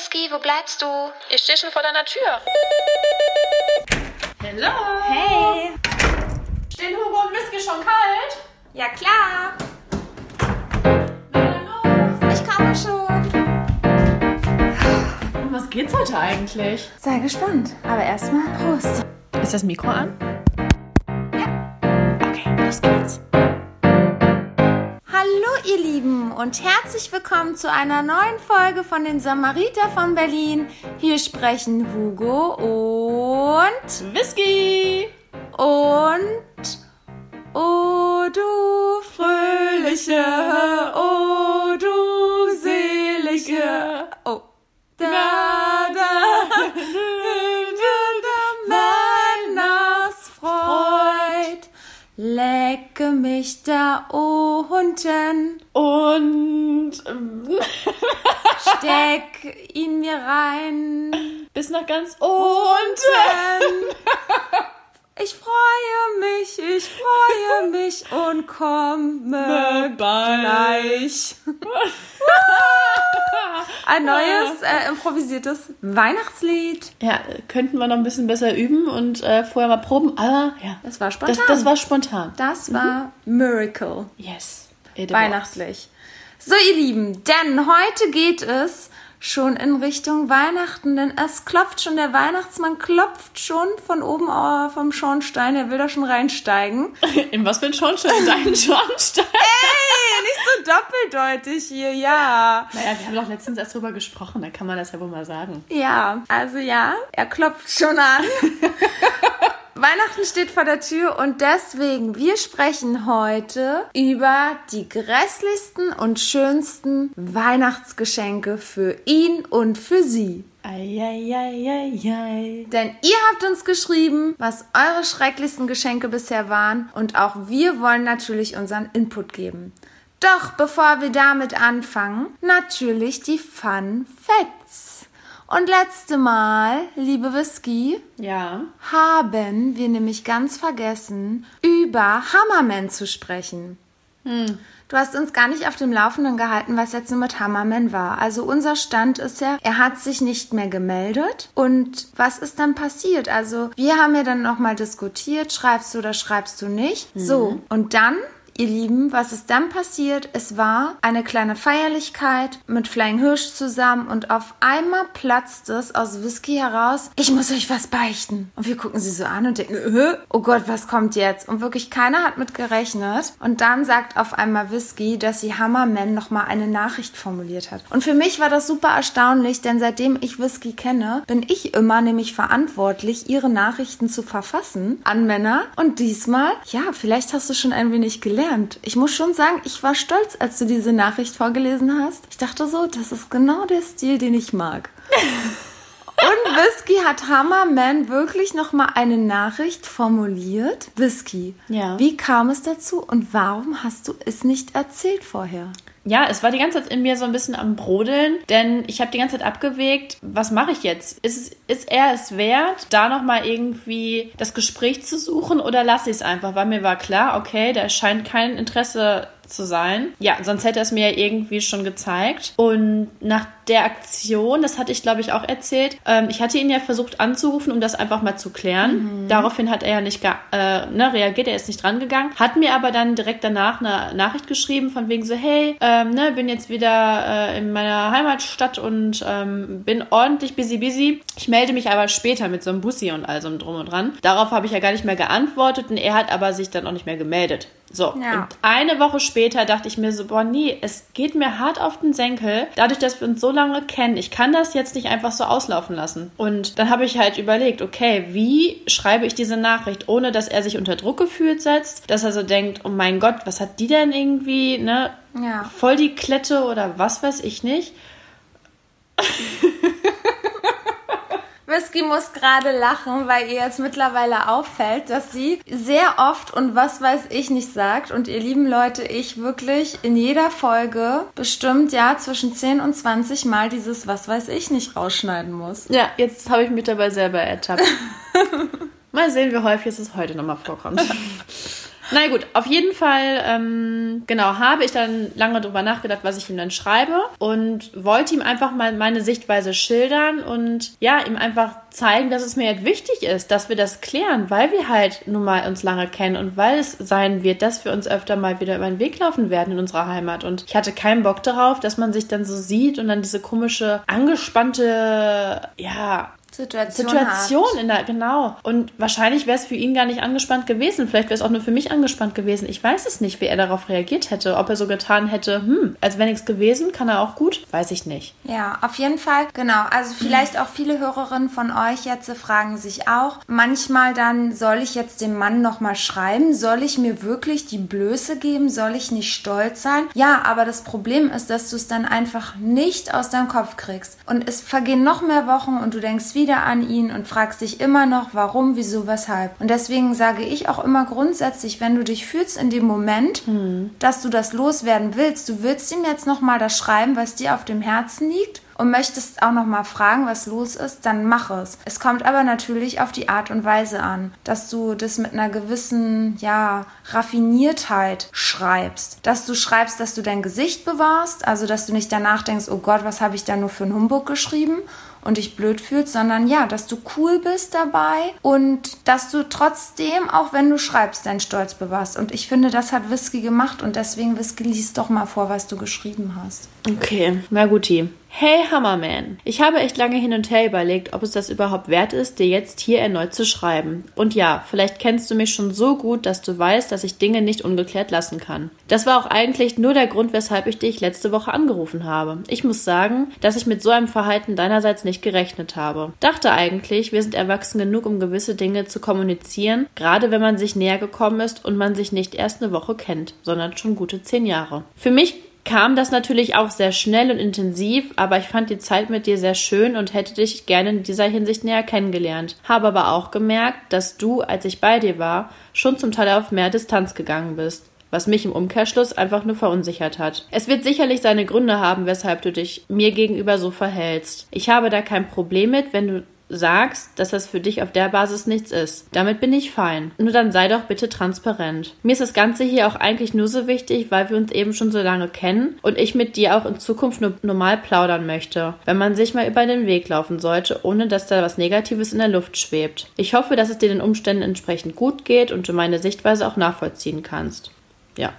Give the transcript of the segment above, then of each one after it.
Whisky, wo bleibst du? Ich stehe schon vor deiner Tür. Hallo. Hey. Stehen Hugo und Whisky schon kalt? Ja, klar. Na dann los. Ich komme schon. Um was geht's heute eigentlich? Sei gespannt. Aber erstmal Prost. Ist das Mikro an? Ja. Okay, los geht's. Hallo ihr Lieben und herzlich willkommen zu einer neuen Folge von den Samariter von Berlin. Hier sprechen Hugo und Whisky. und oh du fröhliche, oh du selige, oh da da lecke mich da unten. Und ähm, Steck ihn mir rein. bis nach ganz Unten. Ich freue mich, ich freue mich und komme gleich. Ein neues äh, improvisiertes Weihnachtslied. Ja, könnten wir noch ein bisschen besser üben und äh, vorher mal proben, aber ja. Das war spontan. Das, das war spontan. Das war Miracle. Yes. Weihnachtlich. So, ihr Lieben, denn heute geht es schon in Richtung Weihnachten, denn es klopft schon, der Weihnachtsmann klopft schon von oben äh, vom Schornstein, er will da schon reinsteigen. In was für ein Schornstein? In deinen Schornstein? Hey, nicht so doppeldeutig hier, ja. Naja, wir haben doch letztens erst drüber gesprochen, da kann man das ja wohl mal sagen. Ja, also ja, er klopft schon an. Weihnachten steht vor der Tür und deswegen, wir sprechen heute über die grässlichsten und schönsten Weihnachtsgeschenke für ihn und für sie. Eieieiei. Denn ihr habt uns geschrieben, was eure schrecklichsten Geschenke bisher waren und auch wir wollen natürlich unseren Input geben. Doch bevor wir damit anfangen, natürlich die Fun Facts. Und letzte Mal, liebe Whisky, Ja. haben wir nämlich ganz vergessen, über Hammerman zu sprechen. Du hast uns gar nicht auf dem Laufenden gehalten, was jetzt nur mit Hammerman war. Also unser Stand ist ja, er hat sich nicht mehr gemeldet. Und was ist dann passiert? Also wir haben ja dann nochmal diskutiert, schreibst du oder schreibst du nicht. So, und dann Ihr Lieben, was ist dann passiert? Es war eine kleine Feierlichkeit mit Flying Hirsch zusammen und auf einmal platzt es aus Whisky heraus. Ich muss euch was beichten. Und wir gucken sie so an und denken, oh Gott, was kommt jetzt? Und wirklich keiner hat mit gerechnet. Und dann sagt auf einmal Whisky, dass sie Hammerman nochmal eine Nachricht formuliert hat. Und für mich war das super erstaunlich, denn seitdem ich Whisky kenne, bin ich immer nämlich verantwortlich, ihre Nachrichten zu verfassen an Männer. Und diesmal, ja, vielleicht hast du schon ein wenig gelernt. Ich muss schon sagen, ich war stolz, als du diese Nachricht vorgelesen hast. Ich dachte so, das ist genau der Stil, den ich mag. Und Whisky hat Hammerman wirklich nochmal eine Nachricht formuliert. Whisky, Ja. wie kam es dazu und warum hast du es nicht erzählt vorher? Ja, es war die ganze Zeit in mir so ein bisschen am Brodeln, denn ich habe die ganze Zeit abgewegt, was mache ich jetzt? Ist, ist er es wert, da nochmal irgendwie das Gespräch zu suchen oder lasse ich es einfach? Weil mir war klar, okay, da scheint kein Interesse zu sein. Ja, sonst hätte er es mir ja irgendwie schon gezeigt. Und nach der Aktion, das hatte ich glaube ich auch erzählt, ähm, ich hatte ihn ja versucht anzurufen, um das einfach mal zu klären. Daraufhin hat er ja nicht äh, ne, reagiert, er ist nicht dran gegangen. Hat mir aber dann direkt danach eine Nachricht geschrieben, von wegen so, hey, ähm, ne, bin jetzt wieder äh, in meiner Heimatstadt und ähm, bin ordentlich busy busy. Ich melde mich aber später mit so einem Bussi und all so einem drum und dran. Darauf habe ich ja gar nicht mehr geantwortet und er hat aber sich dann auch nicht mehr gemeldet. So, Ja. und eine Woche später dachte ich mir so, boah, nee, es geht mir hart auf den Senkel, dadurch, dass wir uns so lange kennen. Ich kann das jetzt nicht einfach so auslaufen lassen. Und dann habe ich halt überlegt, okay, wie schreibe ich diese Nachricht, ohne dass er sich unter Druck gefühlt setzt, dass er so denkt, oh mein Gott, was hat die denn irgendwie, ne? Ja. Voll die Klette oder was weiß ich nicht. Whisky muss gerade lachen, weil ihr jetzt mittlerweile auffällt, dass sie sehr oft und was weiß ich nicht sagt. Und ihr lieben Leute, ich wirklich in jeder Folge bestimmt ja zwischen 10 und 20 Mal dieses was weiß ich nicht rausschneiden muss. Ja, jetzt habe ich mich dabei selber ertappt. Mal sehen, wie häufig es heute nochmal vorkommt. Na gut, auf jeden Fall, ähm, genau, habe ich dann lange drüber nachgedacht, was ich ihm dann schreibe und wollte ihm einfach mal meine Sichtweise schildern und ja, ihm einfach zeigen, dass es mir halt wichtig ist, dass wir das klären, weil wir halt nun mal uns lange kennen und weil es sein wird, dass wir uns öfter mal wieder über den Weg laufen werden in unserer Heimat. Und ich hatte keinen Bock darauf, dass man sich dann so sieht und dann diese komische, angespannte, ja, Situation, Situation hat. in der, genau. Und wahrscheinlich wäre es für ihn gar nicht angespannt gewesen. Vielleicht wäre es auch nur für mich angespannt gewesen. Ich weiß es nicht, wie er darauf reagiert hätte. Ob er so getan hätte, hm, als wäre nichts gewesen, kann er auch gut, weiß ich nicht. Ja, auf jeden Fall, genau. Also vielleicht auch viele Hörerinnen von euch jetzt fragen sich auch manchmal dann, soll ich jetzt dem Mann nochmal schreiben? Soll ich mir wirklich die Blöße geben? Soll ich nicht stolz sein? Ja, aber das Problem ist, dass du es dann einfach nicht aus deinem Kopf kriegst. Und es vergehen noch mehr Wochen und du denkst wieder an ihn und fragst dich immer noch, warum, wieso, weshalb. Und deswegen sage ich auch immer grundsätzlich, wenn du dich fühlst in dem Moment, dass du das loswerden willst, du willst ihm jetzt nochmal das schreiben, was dir auf dem Herzen liegt und möchtest auch noch mal fragen, was los ist, dann mach es. Es kommt aber natürlich auf die Art und Weise an, dass du das mit einer gewissen, ja, Raffiniertheit schreibst. Dass du schreibst, dass du dein Gesicht bewahrst, also dass du nicht danach denkst, oh Gott, was habe ich da nur für einen Humbug geschrieben und dich blöd fühlst, sondern ja, dass du cool bist dabei und dass du trotzdem, auch wenn du schreibst, deinen Stolz bewahrst. Und ich finde, das hat Whisky gemacht und deswegen, Whisky, lies doch mal vor, was du geschrieben hast. Okay, na guti. Hey Hammerman, ich habe echt lange hin und her überlegt, ob es das überhaupt wert ist, dir jetzt hier erneut zu schreiben. Und ja, vielleicht kennst du mich schon so gut, dass du weißt, dass ich Dinge nicht ungeklärt lassen kann. Das war auch eigentlich nur der Grund, weshalb ich dich letzte Woche angerufen habe. Ich muss sagen, dass ich mit so einem Verhalten deinerseits nicht gerechnet habe. Dachte eigentlich, wir sind erwachsen genug, um gewisse Dinge zu kommunizieren, gerade wenn man sich näher gekommen ist und man sich nicht erst eine Woche kennt, sondern schon gute zehn Jahre. Für mich kam das natürlich auch sehr schnell und intensiv, aber ich fand die Zeit mit dir sehr schön und hätte dich gerne in dieser Hinsicht näher kennengelernt. Habe aber auch gemerkt, dass du, als ich bei dir war, schon zum Teil auf mehr Distanz gegangen bist. Was mich im Umkehrschluss einfach nur verunsichert hat. Es wird sicherlich seine Gründe haben, weshalb du dich mir gegenüber so verhältst. Ich habe da kein Problem mit, wenn du sagst, dass das für dich auf der Basis nichts ist. Damit bin ich fein. Nur dann sei doch bitte transparent. Mir ist das Ganze hier auch eigentlich nur so wichtig, weil wir uns eben schon so lange kennen und ich mit dir auch in Zukunft nur normal plaudern möchte, wenn man sich mal über den Weg laufen sollte, ohne dass da was Negatives in der Luft schwebt. Ich hoffe, dass es dir den Umständen entsprechend gut geht und du meine Sichtweise auch nachvollziehen kannst. Ja.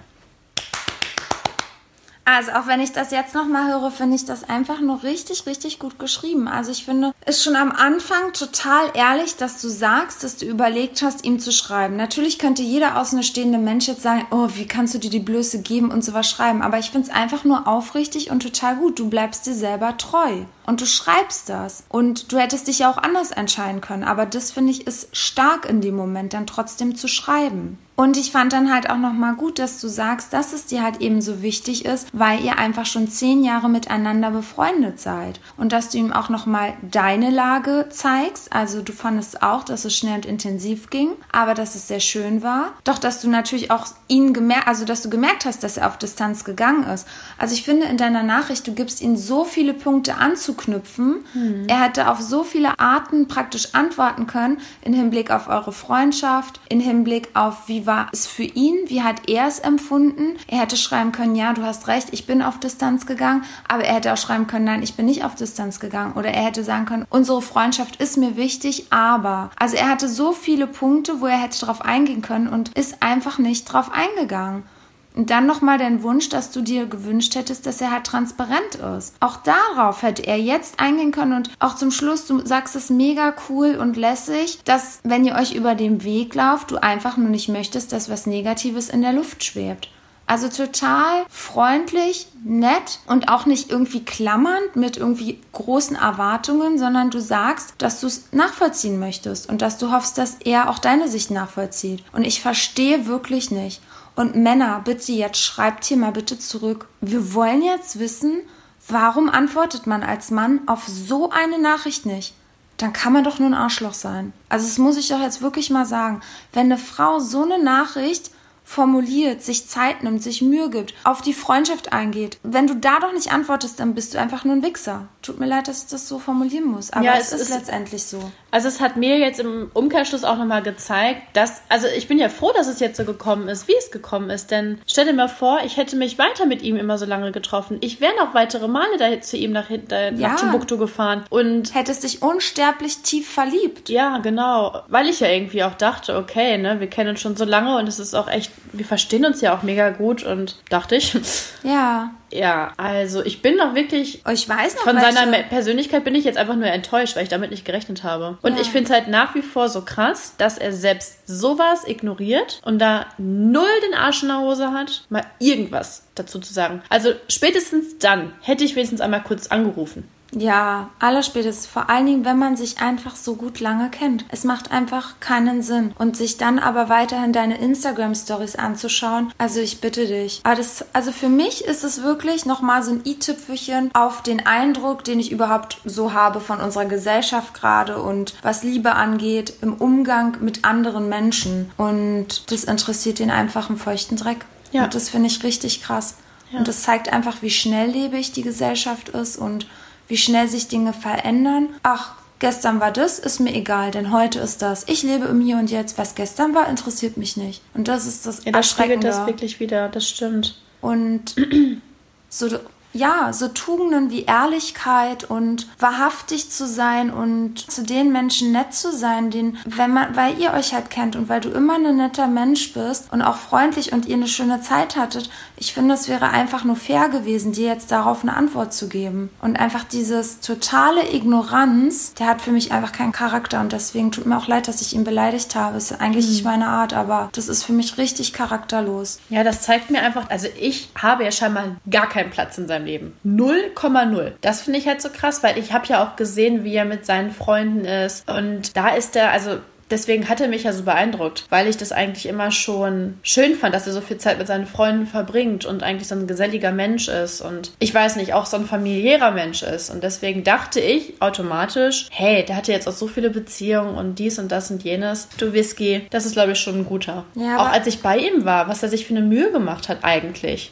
Also auch wenn ich das jetzt nochmal höre, finde ich das einfach nur richtig, richtig gut geschrieben. Also ich finde, ist schon am Anfang total ehrlich, dass du sagst, dass du überlegt hast, ihm zu schreiben. Natürlich könnte jeder außenstehende Mensch jetzt sagen, oh, wie kannst du dir die Blöße geben und sowas schreiben. Aber ich finde es einfach nur aufrichtig und total gut. Du bleibst dir selber treu. Und du schreibst das. Und du hättest dich ja auch anders entscheiden können. Aber das finde ich ist stark in dem Moment, dann trotzdem zu schreiben. Und ich fand dann halt auch nochmal gut, dass du sagst, dass es dir halt eben so wichtig ist, weil ihr einfach schon zehn Jahre miteinander befreundet seid. Und dass du ihm auch nochmal deine Lage zeigst. Also du fandest auch, dass es schnell und intensiv ging, aber dass es sehr schön war. Doch, dass du natürlich auch ihn gemerkt, also dass du gemerkt hast, dass er auf Distanz gegangen ist. Also ich finde in deiner Nachricht, du gibst ihm so viele Punkte anzuknüpfen. Hm. Er hätte auf so viele Arten praktisch antworten können, in Hinblick auf eure Freundschaft, in Hinblick auf wie war es für ihn, wie hat er es empfunden. Er hätte schreiben können, ja, du hast recht, ich bin auf Distanz gegangen, aber er hätte auch schreiben können, nein, ich bin nicht auf Distanz gegangen. Oder er hätte sagen können, unsere Freundschaft ist mir wichtig, aber. Also er hatte so viele Punkte, wo er hätte drauf eingehen können und ist einfach nicht drauf eingegangen. Und dann nochmal dein Wunsch, dass du dir gewünscht hättest, dass er halt transparent ist. Auch darauf hätte er jetzt eingehen können und auch zum Schluss, du sagst es mega cool und lässig, dass wenn ihr euch über den Weg lauft, du einfach nur nicht möchtest, dass was Negatives in der Luft schwebt. Also total freundlich, nett und auch nicht irgendwie klammernd mit irgendwie großen Erwartungen, sondern du sagst, dass du es nachvollziehen möchtest und dass du hoffst, dass er auch deine Sicht nachvollzieht. Und ich verstehe wirklich nicht. Und Männer, bitte jetzt schreibt hier mal bitte zurück. Wir wollen jetzt wissen, warum antwortet man als Mann auf so eine Nachricht nicht? Dann kann man doch nur ein Arschloch sein. Also das muss ich doch jetzt wirklich mal sagen. Wenn eine Frau so eine Nachricht formuliert, sich Zeit nimmt, sich Mühe gibt, auf die Freundschaft eingeht. Wenn du da doch nicht antwortest, dann bist du einfach nur ein Wichser. Tut mir leid, dass ich das so formulieren muss, aber Ja, es, es ist ist- letztendlich so. Also es hat mir jetzt im Umkehrschluss auch nochmal gezeigt, dass, also ich bin ja froh, dass es jetzt so gekommen ist, wie es gekommen ist. Denn stell dir mal vor, ich hätte mich weiter mit ihm immer so lange getroffen. Ich wäre noch weitere Male da zu ihm nach, hinten- äh, Ja. nach Timbuktu gefahren. Und Hättest dich unsterblich tief verliebt. ja, genau. Weil ich ja irgendwie auch dachte, okay, ne, wir kennen uns schon so lange und es ist auch echt, wir verstehen uns ja auch mega gut und dachte ich. Ja. Ja, also ich bin doch wirklich Oh, Ich weiß noch, Von welche- seiner Persönlichkeit bin ich jetzt einfach nur enttäuscht, weil ich damit nicht gerechnet habe. Und Ja. ich finde es halt nach wie vor so krass, dass er selbst sowas ignoriert und da null den Arsch in der Hose hat, mal irgendwas dazu zu sagen. Also spätestens dann hätte ich wenigstens einmal kurz angerufen. Ja, allerspätestens. Vor allen Dingen, wenn man sich einfach so gut lange kennt. Es macht einfach keinen Sinn. Und sich dann aber weiterhin deine Instagram-Stories anzuschauen, also ich bitte dich. Aber das, also für mich ist es wirklich nochmal so ein i-Tüpfelchen auf den Eindruck, den ich überhaupt so habe von unserer Gesellschaft gerade und was Liebe angeht, im Umgang mit anderen Menschen. Und das interessiert ihn einfach im feuchten Dreck. Ja. Und das finde ich richtig krass. Ja. Und das zeigt einfach, wie schnelllebig die Gesellschaft ist und wie schnell sich Dinge verändern. Ach, gestern war das, ist mir egal, denn heute ist das. Ich lebe im Hier und Jetzt. Was gestern war, interessiert mich nicht. Und das ist das Ja, das spiegelt das wirklich wieder, das stimmt. Und so, ja, so Tugenden wie Ehrlichkeit und wahrhaftig zu sein und zu den Menschen nett zu sein, den, wenn man, weil ihr euch halt kennt und weil du immer ein netter Mensch bist und auch freundlich und ihr eine schöne Zeit hattet, ich finde, es wäre einfach nur fair gewesen, dir jetzt darauf eine Antwort zu geben. Und einfach dieses totale Ignoranz, der hat für mich einfach keinen Charakter und deswegen tut mir auch leid, dass ich ihn beleidigt habe. Ist eigentlich nicht meine Art, aber das ist für mich richtig charakterlos. Ja, das zeigt mir einfach, also ich habe ja scheinbar gar keinen Platz in seinem Leben. 0,0. Das finde ich halt so krass, weil ich habe ja auch gesehen, wie er mit seinen Freunden ist. Und da ist er, also deswegen hat er mich ja so beeindruckt, weil ich das eigentlich immer schon schön fand, dass er so viel Zeit mit seinen Freunden verbringt und eigentlich so ein geselliger Mensch ist und ich weiß nicht, auch so ein familiärer Mensch ist. Und deswegen dachte ich automatisch, hey, der hatte jetzt auch so viele Beziehungen und dies und das und jenes. Du Whisky, das ist glaube ich schon ein guter. Ja, auch als ich bei ihm war, was er sich für eine Mühe gemacht hat eigentlich.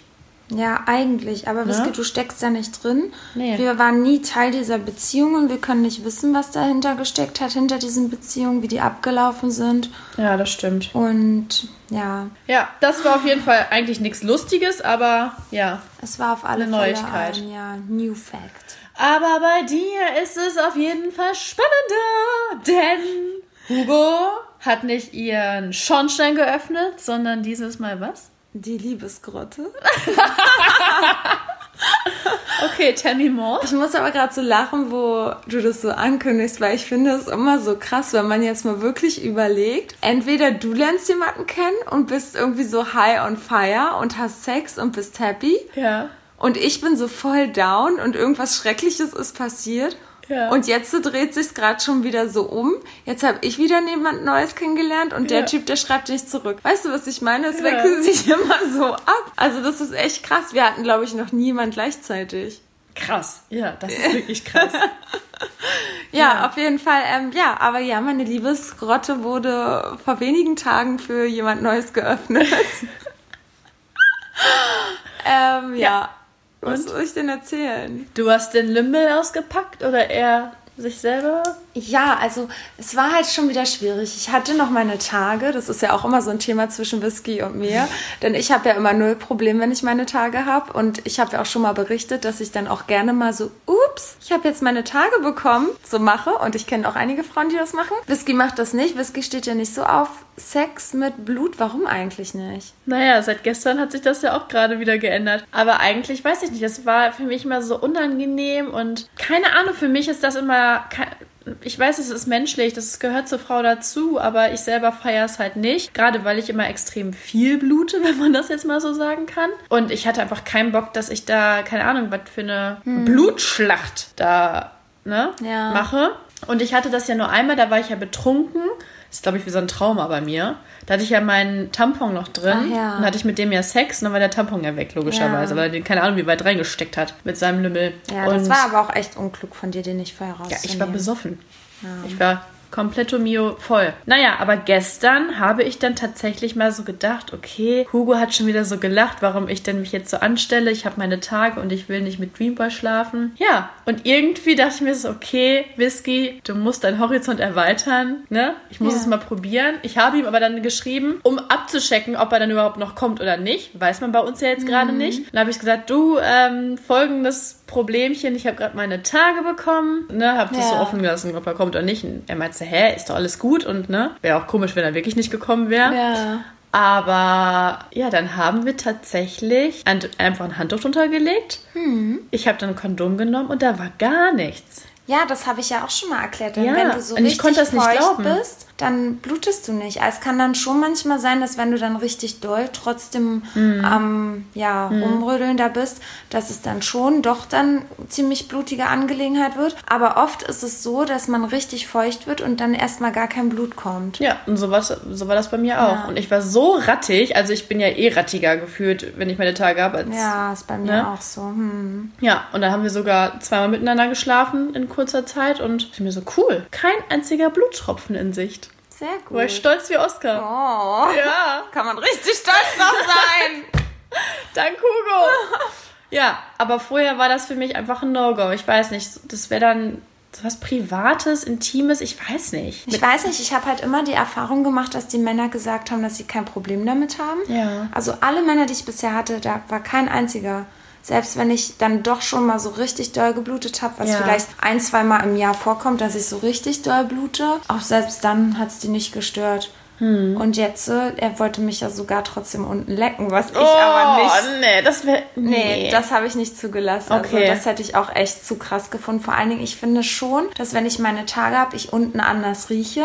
Ja, eigentlich. Aber Whisky, Ne? du steckst da nicht drin. Nee. Wir waren nie Teil dieser Beziehungen. Wir können nicht wissen, was dahinter gesteckt hat, hinter diesen Beziehungen, wie die abgelaufen sind. Ja, das stimmt. Und ja, Ja, das war auf jeden Fall eigentlich nichts Lustiges, aber ja. es war auf alle Eine Fälle Neuigkeit. ein ja, New Fact. Aber bei dir ist es auf jeden Fall spannender, denn Hugo hat nicht ihren Schornstein geöffnet, sondern dieses Mal was? Die Liebesgrotte. Okay, tell me more. Ich muss aber gerade so lachen, wo du das so ankündigst, weil ich finde es immer so krass, wenn man jetzt mal wirklich überlegt. Entweder du lernst jemanden kennen und bist irgendwie so high on fire und hast Sex und bist happy. Ja. Und ich bin so voll down und irgendwas Schreckliches ist passiert. Ja. Und jetzt so dreht sich's gerade schon wieder so um. Jetzt habe ich wieder jemand Neues kennengelernt und der Ja. Typ, der schreibt nicht zurück. Weißt du, was ich meine? Es Ja. wechselt sich immer so ab. Also das ist echt krass. Wir hatten, glaube ich, noch niemand gleichzeitig. Krass. Ja, das ist wirklich krass. Ja, Ja. auf jeden Fall. Ähm, ja, aber ja, meine Liebesgrotte wurde vor wenigen Tagen für jemand Neues geöffnet. ähm, ja. Was Und? soll ich denn erzählen? Du hast den Lümmel ausgepackt oder er sich selber? Ja, also es war halt schon wieder schwierig. Ich hatte noch meine Tage, das ist ja auch immer so ein Thema zwischen Whisky und mir, denn ich habe ja immer null Problem, wenn ich meine Tage habe und ich habe ja auch schon mal berichtet, dass ich dann auch gerne mal so, ups, ich habe jetzt meine Tage bekommen, so mache und ich kenne auch einige Frauen, die das machen. Whisky macht das nicht, Whisky steht ja nicht so auf Sex mit Blut, warum eigentlich nicht? Naja, seit gestern hat sich das ja auch gerade wieder geändert. Aber eigentlich weiß ich nicht, das war für mich immer so unangenehm und keine Ahnung, für mich ist das immer. Ich weiß, es ist menschlich, das gehört zur Frau dazu, aber ich selber feiere es halt nicht. Gerade weil ich immer extrem viel blute, wenn man das jetzt mal so sagen kann. Und ich hatte einfach keinen Bock, dass ich da, keine Ahnung, was für eine Blutschlacht da ne, Ja. mache. Und ich hatte das ja nur einmal, da war ich ja betrunken. Das ist, glaube ich, wie so ein Trauma bei mir. Da hatte ich ja meinen Tampon noch drin. Ja. Und hatte ich mit dem ja Sex und dann war der Tampon ja weg, logischerweise, Ja. weil er den, keine Ahnung, wie weit reingesteckt hat mit seinem Lümmel. Ja, und das war aber auch echt unklug von dir, den nicht vorher ja, rauszunehmen. ich war besoffen. Ich war Kompletto Mio voll. Naja, aber gestern habe ich dann tatsächlich mal so gedacht, okay, Hugo hat schon wieder so gelacht, warum ich denn mich jetzt so anstelle. Ich habe meine Tage und ich will nicht mit Dreamboy schlafen. Ja, und irgendwie dachte ich mir so, okay, Whisky, du musst deinen Horizont erweitern, ne? Ich muss Ja. es mal probieren. Ich habe ihm aber dann geschrieben, um abzuchecken, ob er dann überhaupt noch kommt oder nicht. Weiß man bei uns ja jetzt gerade nicht. Dann habe ich gesagt, du, ähm, folgendes Problemchen, ich habe gerade meine Tage bekommen, ne, habe das so Ja. offen gelassen, ob er kommt oder nicht. Und er meinte, hä, ist doch alles gut und ne, wäre auch komisch, wenn er wirklich nicht gekommen wäre. Ja. Aber ja, dann haben wir tatsächlich ein, einfach ein Handtuch drunter gelegt. Ich habe dann ein Kondom genommen und da war gar nichts. Ja, das habe ich ja auch schon mal erklärt. Denn Ja, wenn du so und ich richtig konnte das nicht glauben. bist, dann blutest du nicht. Also es kann dann schon manchmal sein, dass wenn du dann richtig doll trotzdem Mhm. am ja, Rumrödeln da bist, dass es dann schon doch dann ziemlich blutige Angelegenheit wird. Aber oft ist es so, dass man richtig feucht wird und dann erstmal gar kein Blut kommt. Ja, und so, was, so war das bei mir auch. Ja. Und ich war so rattig, also ich bin ja eh rattiger gefühlt, wenn ich meine Tage habe. Als, Ja, ist bei mir Ne? auch so. Hm. Ja, und dann haben wir sogar zweimal miteinander geschlafen in kurzer Zeit und ich mir so cool, kein einziger Bluttropfen in Sicht. Sehr gut. War ich stolz wie Oscar. Oh, Ja, kann man richtig stolz drauf sein. dank Hugo. ja, aber vorher war das für mich einfach ein No-Go. Ich weiß nicht, das wäre dann so was Privates, Intimes, ich weiß nicht. Ich weiß nicht, ich habe halt immer die Erfahrung gemacht, dass die Männer gesagt haben, dass sie kein Problem damit haben. Ja. Also alle Männer, die ich bisher hatte, da war kein einziger. Selbst wenn ich dann doch schon mal so richtig doll geblutet habe, was Ja. vielleicht ein, zwei Mal im Jahr vorkommt, dass ich so richtig doll blute, auch selbst dann hat es die nicht gestört. Hm. Und jetzt, äh, er wollte mich ja sogar trotzdem unten lecken, was ich aber nicht. Oh, nee, das wäre. Nee, das habe ich nicht zugelassen. Okay. Also das hätte ich auch echt zu krass gefunden. Vor allen Dingen, ich finde schon, dass wenn ich meine Tage habe, ich unten anders rieche.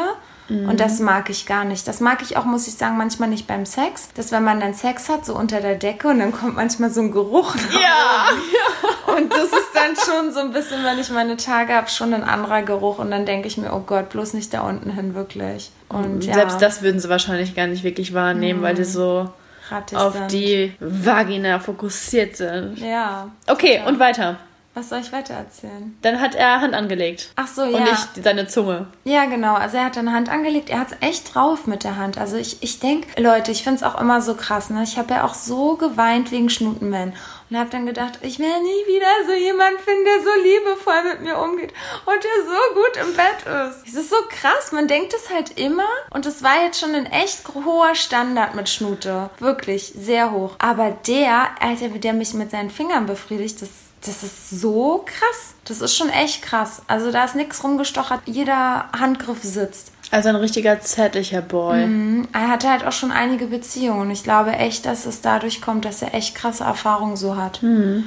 Mhm. Und das mag ich gar nicht. Das mag ich auch, muss ich sagen, manchmal nicht beim Sex. Dass wenn man dann Sex hat, so unter der Decke und dann kommt manchmal so ein Geruch. nach Ja. und das ist dann schon so ein bisschen, wenn ich meine Tage habe, schon ein anderer Geruch. Und dann denke ich mir, oh Gott, bloß nicht da unten hin, wirklich. Und ja, Selbst das würden sie wahrscheinlich gar nicht wirklich wahrnehmen, weil die so rattig auf sind. die Vagina fokussiert sind. Ja. Okay, und weiter. Was soll ich weiter erzählen? Dann hat er Hand angelegt. Ach so, Und ja. nicht seine Zunge. Ja, genau. Also er hat eine Hand angelegt. Er hat es echt drauf mit der Hand. Also ich, ich denke, Leute, ich finde es auch immer so krass. Ne? Ich habe ja auch so geweint wegen Schnutenman. Und habe dann gedacht, ich will nie wieder so jemanden finden, der so liebevoll mit mir umgeht und der so gut im Bett ist. Es ist so krass. Man denkt es halt immer. Und es war jetzt schon ein echt hoher Standard mit Schnute. Wirklich sehr hoch. Aber der, Alter, wie der mich mit seinen Fingern befriedigt, das das ist so krass. Das ist schon echt krass. Also da ist nichts rumgestochert. Jeder Handgriff sitzt. Also ein richtiger zärtlicher Boy. Mhm. Er hatte halt auch schon einige Beziehungen. Ich glaube echt, dass es dadurch kommt, dass er echt krasse Erfahrungen so hat.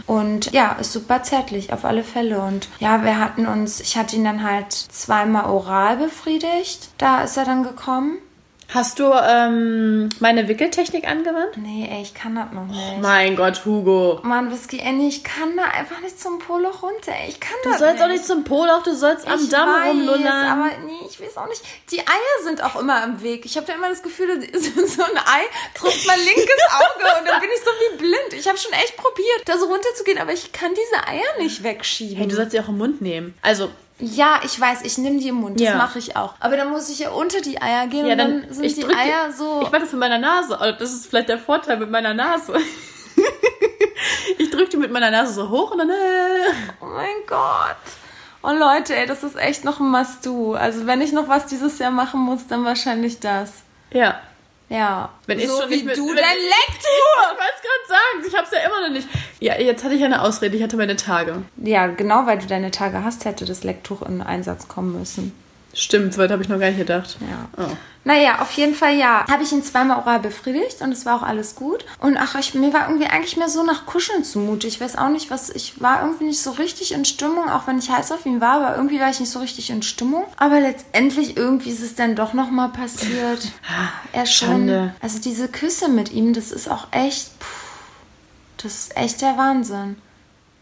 Und ja, ist super zärtlich, auf alle Fälle. Und ja, wir hatten uns, ich hatte ihn dann halt zweimal oral befriedigt. Da ist er dann gekommen. Hast du ähm, meine Wickeltechnik angewandt? Nee, ey, ich kann das noch nicht. Mein Gott, Hugo. Mann, Whisky, Annie, ich kann da einfach nicht zum Polo runter. ey. Ich kann Du das sollst nicht. auch nicht zum Poloch, du sollst am Ich Damm weiß, rumlullern. aber nee, ich weiß auch nicht. Die Eier sind auch immer im Weg. Ich habe da immer das Gefühl, so ein Ei trifft mein linkes Auge und dann bin ich so wie blind. Ich habe schon echt probiert, da so runterzugehen, aber ich kann diese Eier nicht wegschieben. hey, du sollst sie auch im Mund nehmen. Also, ja, ich weiß, ich nehme die im Mund. Das Ja. mache ich auch. Aber dann muss ich ja unter die Eier gehen ja, und dann, dann, sind ich die Eier so. Ich mache das mit meiner Nase. Also, Das ist vielleicht der Vorteil mit meiner Nase. ich drücke die mit meiner Nase so hoch und dann. Äh. Oh mein Gott. Oh Leute, ey, das ist echt noch ein Must-Do. Also wenn ich noch was dieses Jahr machen muss, dann wahrscheinlich das. Ja. Ja. Wenn ich so schon wie mit- du dein ich- Lektor. Ich wollte es gerade sagen, ich hab's ja immer noch nicht. Ja, jetzt hatte ich eine Ausrede, ich hatte meine Tage. Ja, genau, weil du deine Tage hast, hätte das Lecktuch in Einsatz kommen müssen. Stimmt, so weit habe ich noch gar nicht gedacht. Ja. Oh. Naja, auf jeden Fall ja. Habe ich ihn zweimal oral befriedigt und es war auch alles gut. Und ach, ich, mir war irgendwie eigentlich mehr so nach Kuscheln zumute. Ich weiß auch nicht, was. Ich war irgendwie nicht so richtig in Stimmung, auch wenn ich heiß auf ihn war, aber irgendwie war ich nicht so richtig in Stimmung. Aber letztendlich irgendwie ist es dann doch nochmal passiert. Er schon. Schande. Also diese Küsse mit ihm, das ist auch echt. Puh, das ist echt der Wahnsinn.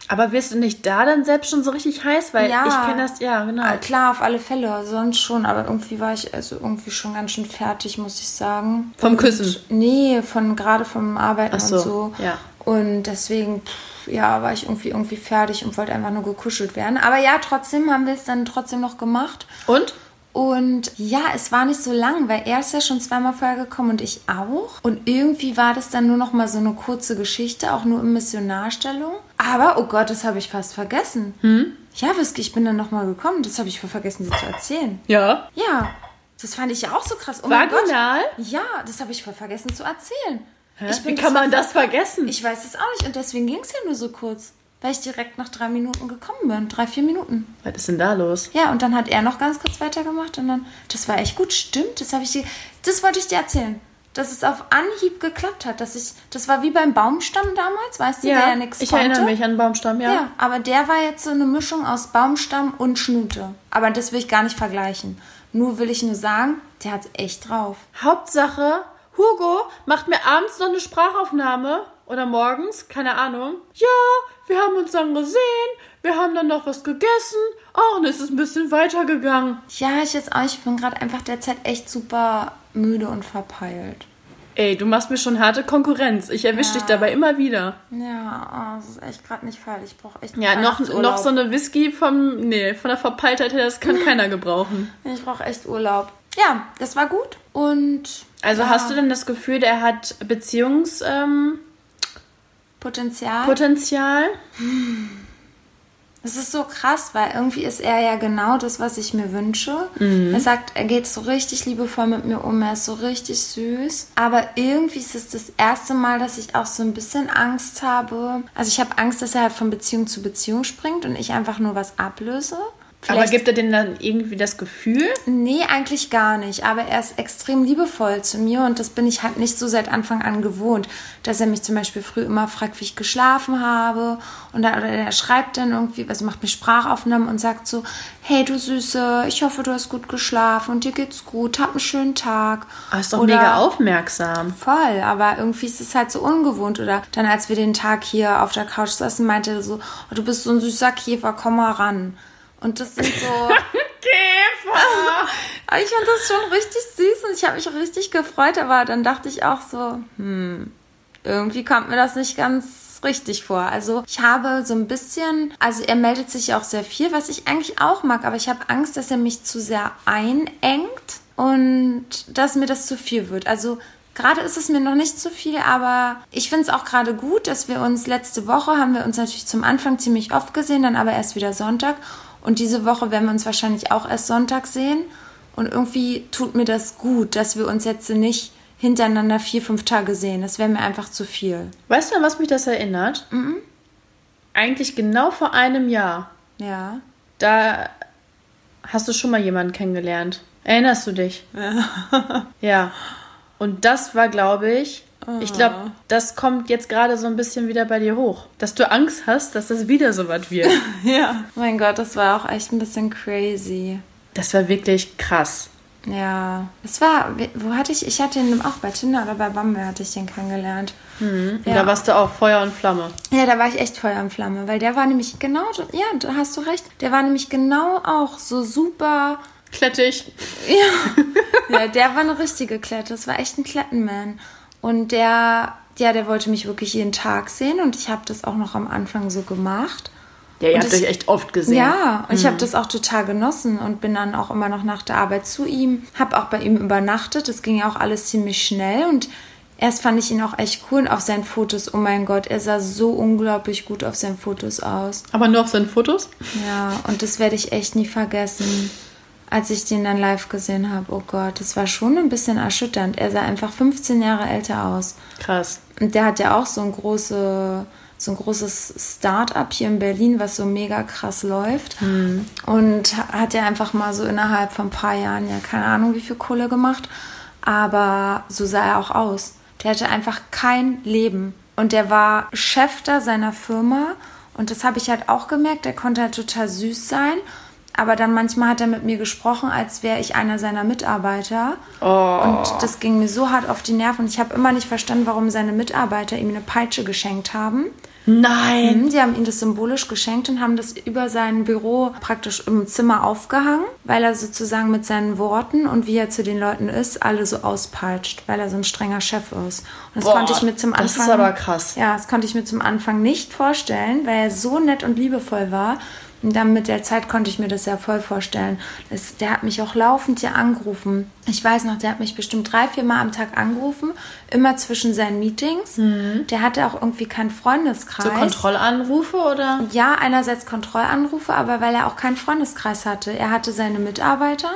Aber wirst du nicht da dann selbst schon so richtig heiß? Weil Ja. ich kenne das, ja, genau. Ah, Klar, auf alle Fälle, sonst schon, aber irgendwie war ich also irgendwie schon ganz schön fertig, muss ich sagen. Vom Küssen? Nee, von gerade vom Arbeiten so, und so. ja. Und deswegen, pff, ja, war ich irgendwie irgendwie fertig und wollte einfach nur gekuschelt werden. Aber ja, trotzdem haben wir es dann trotzdem noch gemacht. Und? Und ja, es war nicht so lang, weil er ist ja schon zweimal vorher gekommen und ich auch. Und irgendwie war das dann nur noch mal so eine kurze Geschichte, auch nur in Missionarstellung. Aber, oh Gott, das habe ich fast vergessen. Hm? Ja, Whisky, ich bin dann noch mal gekommen. Das habe ich voll vergessen, dir zu erzählen. Ja. Ja, das fand ich ja auch so krass. Oh. Vaginal? Ja, das habe ich voll vergessen zu erzählen. Hä? Ich bin Wie kann man das vergessen? Ich weiß es auch nicht und deswegen ging es ja nur so kurz. Weil ich direkt nach drei Minuten gekommen bin. Drei, vier Minuten. Was ist denn da los? Ja, und dann hat er noch ganz kurz weitergemacht und dann, das war echt gut, stimmt, das habe ich dir, das wollte ich dir erzählen. Dass es auf Anhieb geklappt hat, dass ich, das war wie beim Baumstamm damals, weißt du, der ja nichts ich konnte. erinnere mich an Baumstamm, ja. Ja, aber der war jetzt so eine Mischung aus Baumstamm und Schnute. Aber das will ich gar nicht vergleichen. Nur will ich nur sagen, der hat's echt drauf. Hauptsache, Hugo macht mir abends noch eine Sprachaufnahme oder morgens, keine Ahnung. Ja, wir haben uns dann gesehen, wir haben dann noch was gegessen. Oh, und es ist ein bisschen weitergegangen. Ja, ich jetzt auch, ich bin gerade einfach derzeit echt super müde und verpeilt. Ey, du machst mir schon harte Konkurrenz. Ich erwisch Ja. dich dabei immer wieder. Ja, oh, das ist echt gerade nicht feil. Ich brauche echt Ja, noch, noch so eine Whisky vom, nee, von der Verpeiltheit her, das kann keiner gebrauchen. Ich brauche echt Urlaub. Ja, das war gut. Und Also ja, hast du denn das Gefühl, der hat Beziehungspotenzial? Ähm, Potenzial? Potenzial? Das ist so krass, weil irgendwie ist er ja genau das, was ich mir wünsche. Mhm. Er sagt, er geht so richtig liebevoll mit mir um, er ist so richtig süß. Aber irgendwie ist es das erste Mal, dass ich auch so ein bisschen Angst habe. Also ich habe Angst, dass er halt von Beziehung zu Beziehung springt und ich einfach nur was ablöse. Aber Vielleicht- gibt er denn dann irgendwie das Gefühl? Nee, eigentlich gar nicht. Aber er ist extrem liebevoll zu mir und das bin ich halt nicht so seit Anfang an gewohnt. Dass er mich zum Beispiel früh immer fragt, wie ich geschlafen habe. Und dann, oder er schreibt dann irgendwie, also macht mir Sprachaufnahmen und sagt so, hey du Süße, ich hoffe, du hast gut geschlafen und dir geht's gut, hab einen schönen Tag. Ah, ist doch Oder- mega aufmerksam. Voll, aber irgendwie ist es halt so ungewohnt. Oder dann, als wir den Tag hier auf der Couch saßen, meinte er so, oh, du bist so ein süßer Käfer, komm mal ran. Und das sind so... Käfer! Aber ich fand das schon richtig süß und ich habe mich richtig gefreut, aber dann dachte ich auch so, hm, irgendwie kommt mir das nicht ganz richtig vor. Also ich habe so ein bisschen, also er meldet sich auch sehr viel, was ich eigentlich auch mag, aber ich habe Angst, dass er mich zu sehr einengt und dass mir das zu viel wird. Also Gerade ist es mir noch nicht zu viel, aber ich finde es auch gerade gut, dass wir uns letzte Woche haben wir uns natürlich zum Anfang ziemlich oft gesehen, dann aber erst wieder Sonntag. Und diese Woche werden wir uns wahrscheinlich auch erst Sonntag sehen. Und irgendwie tut mir das gut, dass wir uns jetzt nicht hintereinander vier, fünf Tage sehen. Das wäre mir einfach zu viel. Weißt du, an was mich das erinnert? Eigentlich genau vor einem Jahr. Ja. Da hast du schon mal jemanden kennengelernt. Erinnerst du dich? Ja. ja. Und das war, glaube ich, ich glaube, das kommt jetzt gerade so ein bisschen wieder bei dir hoch. Dass du Angst hast, dass das wieder so was wird. Ja. Mein Gott, das war auch echt ein bisschen crazy. Das war wirklich krass. Ja. Es war, wo hatte ich, ich hatte ihn auch bei Tinder oder bei Bumble hatte ich den kennengelernt. Und Ja. da warst du auch Feuer und Flamme. Ja, da war ich echt Feuer und Flamme, weil der war nämlich genau, ja, da hast du recht, der war nämlich genau auch so super, Klettig. ja, der war eine richtige Klette, das war echt ein Klettenman. Und der, ja, der wollte mich wirklich jeden Tag sehen und ich habe das auch noch am Anfang so gemacht. Ja, ihr Und habt das- euch echt oft gesehen. Ja, und ich habe das auch total genossen und bin dann auch immer noch nach der Arbeit zu ihm, habe auch bei ihm übernachtet. Das ging ja auch alles ziemlich schnell und erst fand ich ihn auch echt cool und auf seinen Fotos, oh mein Gott, er sah so unglaublich gut auf seinen Fotos aus. Aber nur auf seinen Fotos? Ja, und das werde ich echt nie vergessen, als ich den dann live gesehen habe. Oh Gott, das war schon ein bisschen erschütternd. Er sah einfach 15 Jahre älter aus. Krass. Und der hat ja auch so ein, große, so ein großes Start-up hier in Berlin, was so mega krass läuft. Und ha- hat ja einfach mal so innerhalb von ein paar Jahren, ja, keine Ahnung, wie viel Kohle gemacht. Aber so sah er auch aus. Der hatte einfach kein Leben. Und der war Chef da seiner Firma. Und das habe ich halt auch gemerkt. Der konnte halt total süß sein. Aber dann manchmal hat er mit mir gesprochen, als wäre ich einer seiner Mitarbeiter. Oh. Und das ging mir so hart auf die Nerven. Und ich habe immer nicht verstanden, warum seine Mitarbeiter ihm eine Peitsche geschenkt haben. Nein. Mhm, Die haben ihm das symbolisch geschenkt und haben das über sein Büro praktisch im Zimmer aufgehangen, weil er sozusagen mit seinen Worten und wie er zu den Leuten ist, alle so auspeitscht, weil er so ein strenger Chef ist. Und das Boah, konnte ich mir zum das ist Anfang. aber krass. Ja, das konnte ich mir zum Anfang nicht vorstellen, weil er so nett und liebevoll war. Und dann mit der Zeit konnte ich mir das ja voll vorstellen. Das, der hat mich auch laufend hier angerufen. Ich weiß noch, der hat mich bestimmt drei, vier Mal am Tag angerufen, immer zwischen seinen Meetings. Der hatte auch irgendwie keinen Freundeskreis. So Kontrollanrufe oder? Ja, einerseits Kontrollanrufe, aber weil er auch keinen Freundeskreis hatte. Er hatte seine Mitarbeiter,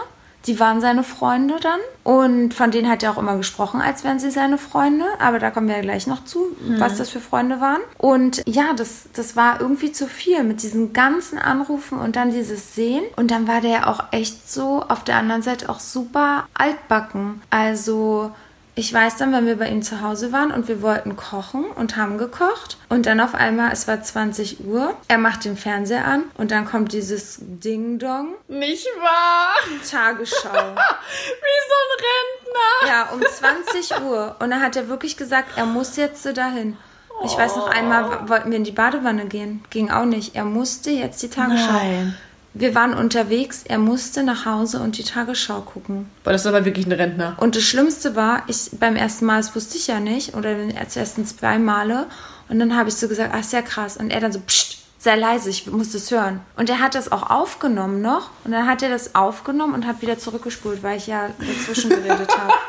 die waren seine Freunde dann. Und von denen hat er auch immer gesprochen, als wären sie seine Freunde. Aber da kommen wir ja gleich noch zu, was das für Freunde waren. Und ja, das, das war irgendwie zu viel mit diesen ganzen Anrufen und dann dieses Sehen. Und dann war der auch echt so auf der anderen Seite auch super altbacken. Also ich weiß dann, wenn wir bei ihm zu Hause waren und wir wollten kochen und haben gekocht und dann auf einmal, es war 20 Uhr, er macht den Fernseher an und dann kommt dieses Ding-Dong, Nicht wahr? Tagesschau. Wie so ein Rentner. ja, um 20 Uhr. Und dann hat er wirklich gesagt, er muss jetzt so dahin. Ich weiß noch einmal, wollten wir in die Badewanne gehen. Ging auch nicht. Er musste jetzt die Tagesschau. Nein. Wir waren unterwegs, er musste nach Hause und die Tagesschau gucken. Boah, das ist aber wirklich ein Rentner. Und das Schlimmste war, ich beim ersten Mal, das wusste ich ja nicht, oder den ersten zwei Male. Und dann habe ich so gesagt, ah, ist ja krass. Und er dann so, pst, sei leise, ich muss das hören. Und er hat das auch aufgenommen noch. Und dann hat er das aufgenommen und hat wieder zurückgespult, weil ich ja dazwischen geredet habe.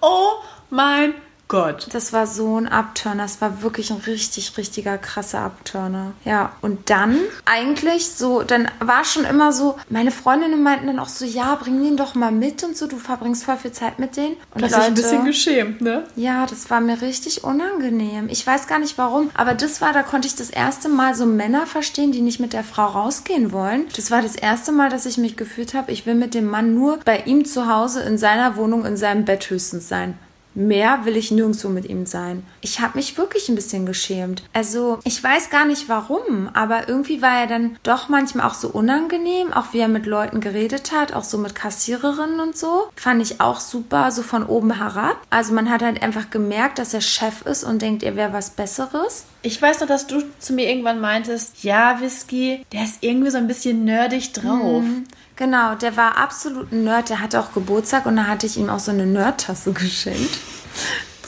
Oh mein Gott. Das war so ein Abturner. Das war wirklich ein richtig, richtiger krasser Abturner. Ja, und dann eigentlich so, dann war schon immer so, meine Freundinnen meinten dann auch so, ja, bring den doch mal mit und so, du verbringst voll viel Zeit mit denen. Und Das ist ein bisschen geschämt, ne? ja, das war mir richtig unangenehm. Ich weiß gar nicht warum, aber das war, da konnte ich das erste Mal so Männer verstehen, die nicht mit der Frau rausgehen wollen. Das war das erste Mal, dass ich mich gefühlt habe, ich will mit dem Mann nur bei ihm zu Hause in seiner Wohnung in seinem Bett höchstens sein. Mehr will ich nirgendwo mit ihm sein. Ich habe mich wirklich ein bisschen geschämt. Also, ich weiß gar nicht warum, aber irgendwie war er dann doch manchmal auch so unangenehm, auch wie er mit Leuten geredet hat, auch so mit Kassiererinnen und so. Fand ich auch super, so von oben herab. Also, man hat halt einfach gemerkt, dass er Chef ist und denkt, er wäre was Besseres. Ich weiß noch, dass du zu mir irgendwann meintest, ja, Whisky, der ist irgendwie so ein bisschen nerdig drauf. Genau, der war absolut ein Nerd. Der hatte auch Geburtstag und da hatte ich ihm auch so eine Nerd-Tasse geschenkt.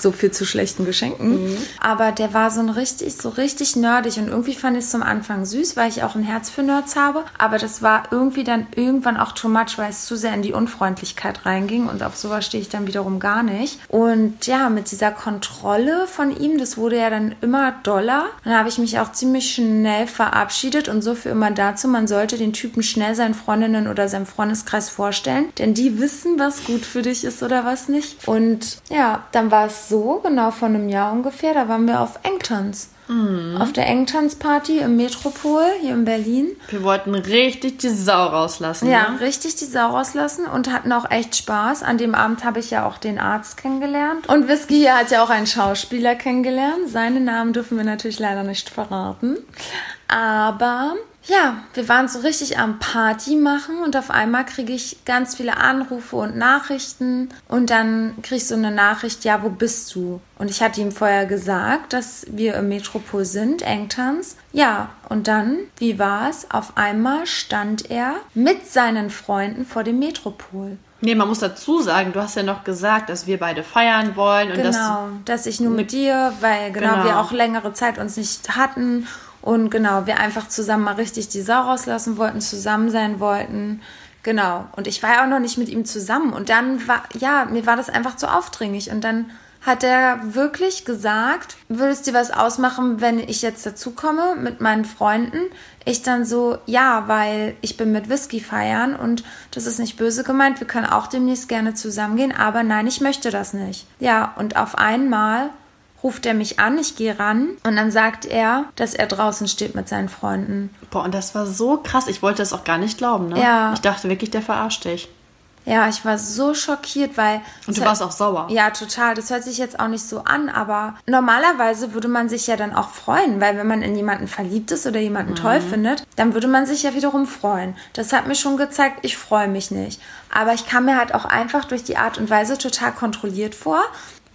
So viel zu schlechten Geschenken. Aber der war so ein richtig, so richtig nerdig und irgendwie fand ich es zum Anfang süß, weil ich auch ein Herz für Nerds habe. Aber das war irgendwie dann irgendwann auch too much, weil es zu sehr in die Unfreundlichkeit reinging und auf sowas stehe ich dann wiederum gar nicht. Und ja, mit dieser Kontrolle von ihm, das wurde ja dann immer doller. Dann habe ich mich auch ziemlich schnell verabschiedet und so für immer dazu, man sollte den Typen schnell seinen Freundinnen oder seinem Freundeskreis vorstellen, denn die wissen, was gut für dich ist oder was nicht. Und ja, dann war es so, genau vor einem Jahr ungefähr, da waren wir auf Engtons. Auf der Engtons-Party im Metropol hier in Berlin. Wir wollten richtig die Sau rauslassen. Ja, Ne? richtig die Sau rauslassen und hatten auch echt Spaß. An dem Abend habe ich ja auch den Arzt kennengelernt. Und Whisky hier hat ja auch einen Schauspieler kennengelernt. Seinen Namen dürfen wir natürlich leider nicht verraten. Aber ja, wir waren so richtig am Party machen und auf einmal kriege ich ganz viele Anrufe und Nachrichten und dann kriege ich so eine Nachricht, ja, wo bist du? Und ich hatte ihm vorher gesagt, dass wir im Metropol sind, Engtons. Ja, und dann, wie war es? Auf einmal stand er mit seinen Freunden vor dem Metropol. Nee, man muss dazu sagen, du hast ja noch gesagt, dass wir beide feiern wollen und dass Genau, dass ich nur mit dir, weil genau, Genau. wir auch längere Zeit uns nicht hatten und genau, wir einfach zusammen mal richtig die Sau rauslassen wollten, zusammen sein wollten. Genau. Und ich war ja auch noch nicht mit ihm zusammen. Und dann war, ja, mir war das einfach zu aufdringlich. Und dann hat er wirklich gesagt, würdest dir was ausmachen, wenn ich jetzt dazukomme mit meinen Freunden? Ich dann so, ja, weil ich bin mit Whisky feiern und das ist nicht böse gemeint. Wir können auch demnächst gerne zusammengehen, aber nein, ich möchte das nicht. Ja, und auf einmal ruft er mich an, ich gehe ran und dann sagt er, dass er draußen steht mit seinen Freunden. Boah, und das war so krass. Ich wollte das auch gar nicht glauben, ne? Ja. Ich dachte wirklich, der verarscht dich. Ja, ich war so schockiert, weil. Und du warst auch sauer. Ja, total. Das hört sich jetzt auch nicht so an, aber normalerweise würde man sich ja dann auch freuen, weil wenn man in jemanden verliebt ist oder jemanden toll findet, dann würde man sich ja wiederum freuen. Das hat mir schon gezeigt, ich freue mich nicht. Aber ich kam mir halt auch einfach durch die Art und Weise total kontrolliert vor.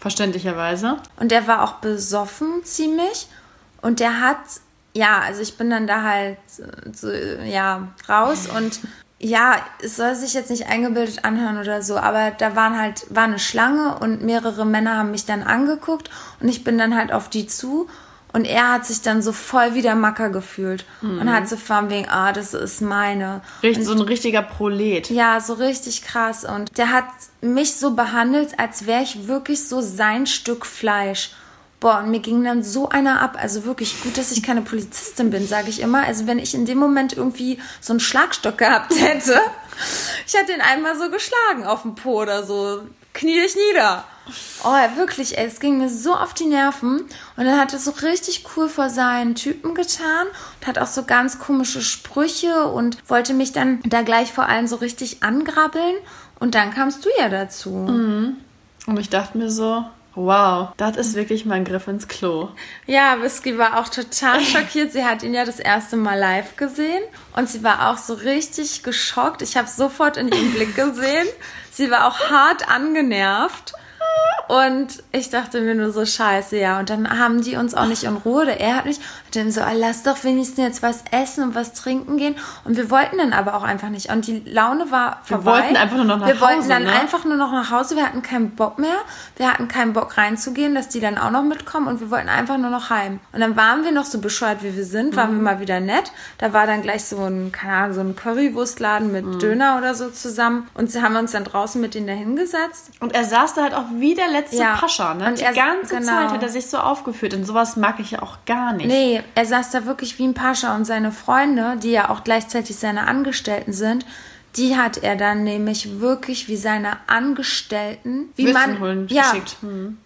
Verständlicherweise. Und der war auch besoffen ziemlich. Und der hat, ja, also ich bin dann da halt so, ja, raus und ja, es soll sich jetzt nicht eingebildet anhören oder so, aber da waren halt, war eine Schlange und mehrere Männer haben mich dann angeguckt und ich bin dann halt auf die zu Und er hat sich dann so voll wie der Macker gefühlt Mhm. und hat so von wegen, ah, das ist meine. Richtig, so ein richtiger Prolet. Ja, so richtig krass. Und der hat mich so behandelt, als wäre ich wirklich so sein Stück Fleisch. Boah, und mir ging dann so einer ab. Also wirklich gut, dass ich keine Polizistin bin, sage ich immer. Also wenn ich in dem Moment irgendwie so einen Schlagstock gehabt hätte, ich hätte ihn einmal so geschlagen auf den Po oder so. Knie dich nieder. Oh, wirklich, ey, es ging mir so auf die Nerven. Und dann hat er so richtig cool vor seinen Typen getan und hat auch so ganz komische Sprüche und wollte mich dann da gleich vor allem so richtig angrabbeln. Und dann kamst du ja dazu. Und ich dachte mir so, wow, das ist wirklich mein Griff ins Klo. Ja, Whisky war auch total schockiert. Sie hat ihn ja das erste Mal live gesehen und sie war auch so richtig geschockt. Ich habe sofort in ihrem Blick gesehen. Sie war auch hart angenervt. Und ich dachte mir nur so, scheiße, ja. Und dann haben die uns auch nicht in Ruhe. Oder er hat. Und dann so, ah, lass doch wenigstens jetzt was essen und was trinken gehen. Und wir wollten dann aber auch einfach nicht. Und die Laune war Wir vorbei. wollten einfach nur noch nach Wir wollten Hause, dann ne? einfach nur noch nach Hause. Wir hatten keinen Bock mehr. Wir hatten keinen Bock reinzugehen, dass die dann auch noch mitkommen. Und wir wollten einfach nur noch heim. Und dann waren wir noch so bescheuert, wie wir sind. Waren wir mal wieder nett. Da war dann gleich so ein, keine Ahnung, so ein Currywurstladen mit Döner oder so zusammen. Und sie haben uns dann draußen mit denen da hingesetzt. Und er saß da halt auch wie der letzte Ja. Pascha, ne? Und Die er- ganze genau. Zeit hat er sich so aufgeführt. Und sowas mag ich ja auch gar nicht. Nee, er saß da wirklich wie ein Pascha und seine Freunde, die ja auch gleichzeitig seine Angestellten sind, die hat er dann nämlich wirklich wie seine Angestellten, wie man holen ja, geschickt. Hm.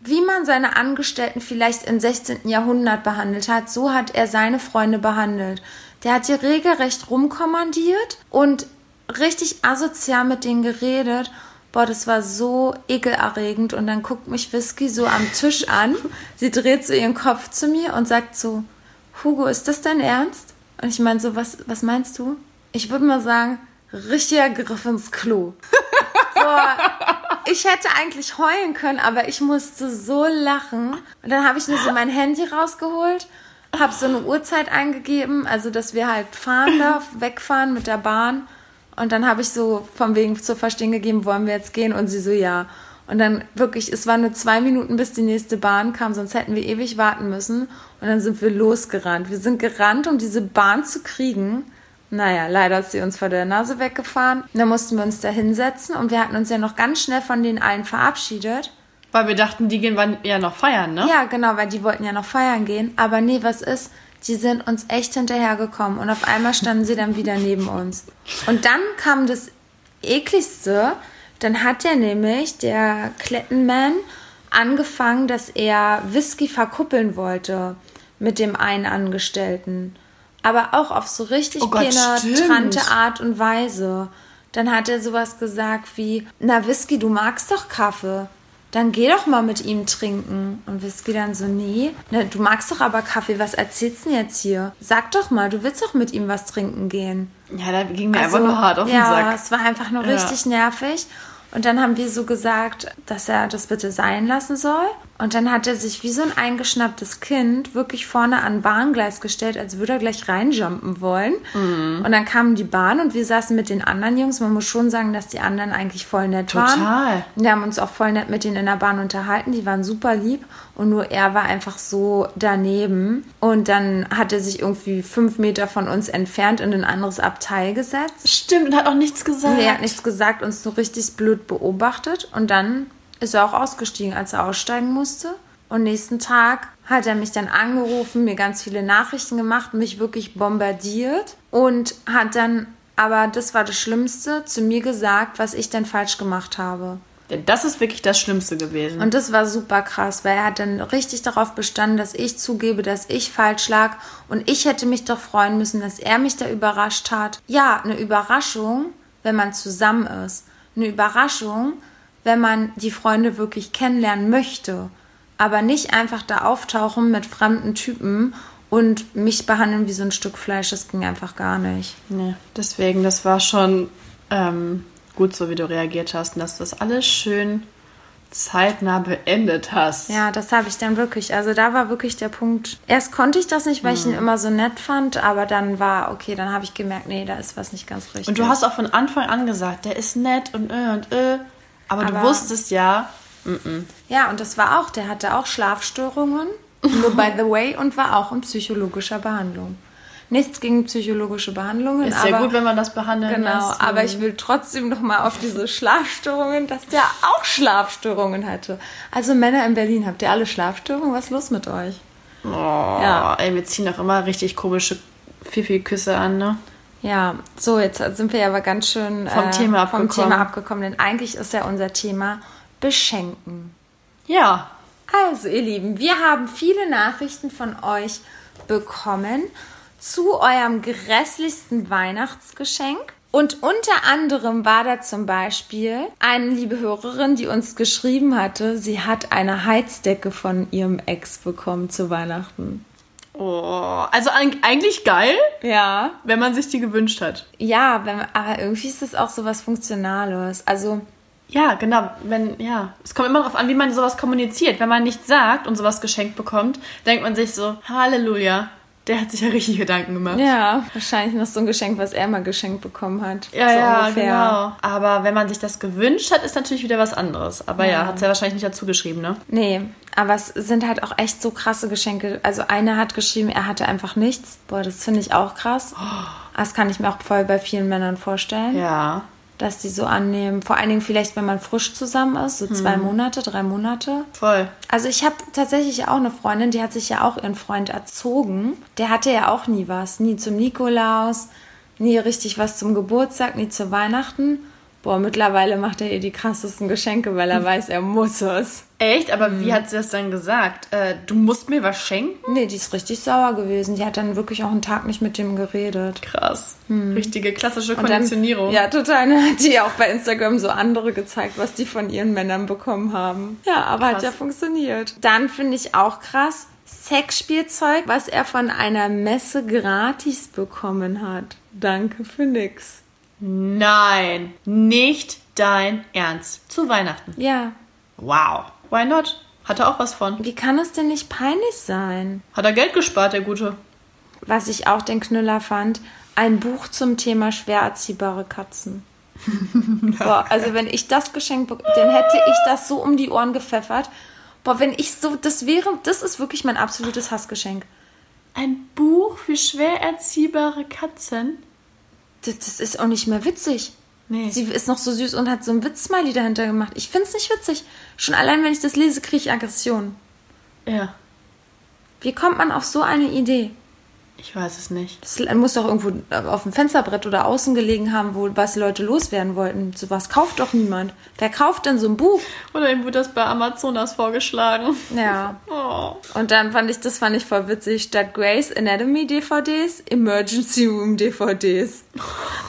wie man seine Angestellten vielleicht im 16. Jahrhundert behandelt hat, so hat er seine Freunde behandelt. Der hat die regelrecht rumkommandiert und richtig asozial mit denen geredet. Boah, das war so ekelerregend. Und dann guckt mich Whisky so am Tisch an. Sie dreht so ihren Kopf zu mir und sagt so, Hugo, ist das dein Ernst? Und ich meine so, was, was meinst du? Ich würde mal sagen, richtiger Griff ins Klo. Boah, ich hätte eigentlich heulen können, aber ich musste so lachen. Und dann habe ich nur so mein Handy rausgeholt, habe so eine Uhrzeit eingegeben, also dass wir halt fahren darf, wegfahren mit der Bahn. Und dann habe ich so vom wegen zu verstehen gegeben, wollen wir jetzt gehen? Und sie so, ja. Und dann wirklich, es waren nur zwei Minuten, bis die nächste Bahn kam, sonst hätten wir ewig warten müssen. Und dann sind wir losgerannt. Wir sind gerannt, um diese Bahn zu kriegen. Naja, leider ist sie uns vor der Nase weggefahren. Dann mussten wir uns da hinsetzen und wir hatten uns ja noch ganz schnell von denen allen verabschiedet. Weil wir dachten, die gehen ja noch feiern, ne? Ja, genau, weil die wollten ja noch feiern gehen. Aber nee, was ist? Die sind uns echt hinterhergekommen und auf einmal standen sie dann wieder neben uns. Und dann kam das ekligste. Dann hat der nämlich, der Klettenman, angefangen, dass er Whisky verkuppeln wollte mit dem einen Angestellten. Aber auch auf so richtig Oh penetrante. Art und Weise. Dann hat er sowas gesagt wie, na Whisky, du magst doch Kaffee. Dann geh doch mal mit ihm trinken. Und Whisky dann so, nee, na, du magst doch aber Kaffee, was erzählst du denn jetzt hier? Sag doch mal, du willst doch mit ihm was trinken gehen. Ja, da ging mir einfach nur hart auf den ja, Sack. es war einfach nur Ja. richtig nervig. Und dann haben wir so gesagt, dass er das bitte sein lassen soll. Und dann hat er sich wie so ein eingeschnapptes Kind wirklich vorne an Bahngleis gestellt, als würde er gleich reinjumpen wollen. Mhm. Und dann kam die Bahn und wir saßen mit den anderen Jungs. Man muss schon sagen, dass die anderen eigentlich voll nett waren. Total. Wir haben uns auch voll nett mit denen in der Bahn unterhalten. Die waren super lieb. Und nur er war einfach so daneben. Und dann hat er sich irgendwie fünf Meter von uns entfernt in ein anderes Abteil gesetzt. Stimmt, und hat auch nichts gesagt. Nee, er hat nichts gesagt, uns so richtig blöd beobachtet und dann ist er auch ausgestiegen, als er aussteigen musste. Und nächsten Tag hat er mich dann angerufen, mir ganz viele Nachrichten gemacht, mich wirklich bombardiert und hat dann, aber das war das Schlimmste, zu mir gesagt, was ich dann falsch gemacht habe. Denn das ist wirklich das Schlimmste gewesen. Und das war super krass, weil er hat dann richtig darauf bestanden, dass ich zugebe, dass ich falsch lag. Und ich hätte mich doch freuen müssen, dass er mich da überrascht hat. Ja, eine Überraschung, wenn man zusammen ist. Eine Überraschung, wenn man die Freunde wirklich kennenlernen möchte. Aber nicht einfach da auftauchen mit fremden Typen und mich behandeln wie so ein Stück Fleisch. Das ging einfach gar nicht. nee, deswegen, das war schon ähm, gut so, wie du reagiert hast und dass du das alles schön zeitnah beendet hast. Ja, das habe ich dann wirklich. Also da war wirklich der Punkt. Erst konnte ich das nicht, weil ich ihn immer so nett fand, aber dann war, okay, dann habe ich gemerkt, nee, da ist was nicht ganz richtig. Und du hast auch von Anfang an gesagt, der ist nett und äh und äh. Aber, du wusstest ja, Ja, und das war auch, der hatte auch Schlafstörungen. Nur by the way und war auch in psychologischer Behandlung. Nichts gegen psychologische Behandlungen. Ist ja gut, wenn man das behandeln Genau, lässt. aber ich will trotzdem noch mal auf diese Schlafstörungen, dass der auch Schlafstörungen hatte. Also Männer in Berlin, habt ihr alle Schlafstörungen? Was ist los mit euch? Oh, Ja. ey, wir ziehen auch immer richtig komische Fifi-Küsse an, ne? Ja, so, jetzt sind wir ja aber ganz schön äh, Vom Thema vom abgekommen. Thema abgekommen, denn eigentlich ist ja unser Thema Beschenken. Ja. Also, ihr Lieben, wir haben viele Nachrichten von euch bekommen zu eurem grässlichsten Weihnachtsgeschenk. Und unter anderem war da zum Beispiel eine liebe Hörerin, die uns geschrieben hatte, sie hat eine Heizdecke von ihrem Ex bekommen zu Weihnachten. Oh, also eig- eigentlich geil, Ja. wenn man sich die gewünscht hat. Ja, wenn, aber irgendwie ist das auch so was Funktionales. Also, Ja, genau. Wenn, ja. Es kommt immer darauf an, wie man sowas kommuniziert. Wenn man nichts sagt und sowas geschenkt bekommt, denkt man sich so, Halleluja, der hat sich ja richtig Gedanken gemacht. ja, wahrscheinlich noch so ein Geschenk, was er mal geschenkt bekommen hat. Ja, so ja, ungefähr. genau. Aber wenn man sich das gewünscht hat, ist natürlich wieder was anderes. Aber ja, hat es ja wahrscheinlich nicht dazu geschrieben, ne? Nee, aber es sind halt auch echt so krasse Geschenke. Also einer hat geschrieben, er hatte einfach nichts. Boah, das finde ich auch krass. Das kann ich mir auch voll bei vielen Männern vorstellen, Ja. dass die so annehmen. Vor allen Dingen vielleicht, wenn man frisch zusammen ist, so zwei Hm. Monate, drei Monate. Voll. Also ich habe tatsächlich auch eine Freundin, die hat sich ja auch ihren Freund erzogen. Der hatte ja auch nie was. Nie zum Nikolaus, nie richtig was zum Geburtstag, nie zu Weihnachten. Boah, mittlerweile macht er ihr die krassesten Geschenke, weil er weiß, er muss es. Echt? Aber Mhm. wie hat sie das dann gesagt? Äh, du musst mir was schenken? Nee, die ist richtig sauer gewesen. Die hat dann wirklich auch einen Tag nicht mit dem geredet. Krass. Richtige klassische. Und dann- Konditionierung. Ja, total. Dann hat die auch bei Instagram so andere gezeigt, was die von ihren Männern bekommen haben. Ja, aber hat Krass. ja funktioniert. Dann finde ich auch krass, Sexspielzeug, was er von einer Messe gratis bekommen hat. Danke für nix. Nein, nicht dein Ernst. Zu Weihnachten. Ja, Wow. Why not? Hat er auch was von. wie kann es denn nicht peinlich sein? Hat er Geld gespart, der Gute. Was ich auch den Knüller fand, ein Buch zum Thema schwer erziehbare Katzen. Boah, also wenn ich das geschenkt bekomme, dann hätte ich das so um die Ohren gepfeffert. Boah, wenn ich so, das wäre, das ist wirklich mein absolutes Hassgeschenk. Ein Buch für schwer erziehbare Katzen? Das, das ist auch nicht mehr witzig. Nee. Sie ist noch so süß und hat so ein Witzsmiley dahinter gemacht. Ich find's nicht witzig. Schon allein, wenn ich das lese, kriege ich Aggression. Ja, Wie kommt man auf so eine Idee? Ich weiß es nicht. Das muss doch irgendwo auf dem Fensterbrett oder außen gelegen haben, wo was die Leute loswerden wollten. Sowas kauft doch niemand. Wer kauft denn so ein Buch? Oder ihm wurde das bei Amazonas vorgeschlagen. Ja. Oh. Und dann fand ich, das fand ich voll witzig. Statt Grace Anatomy DVDs, Emergency Room DVDs.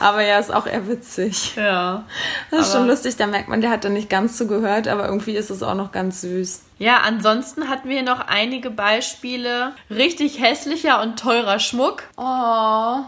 Aber ja, ist auch eher witzig. Ja. Das ist schon lustig, da merkt man, der hat da nicht ganz zugehört, aber irgendwie ist es auch noch ganz süß. Ja, ansonsten hatten wir noch einige Beispiele. Richtig hässlicher und teurer Schmuck. Oh.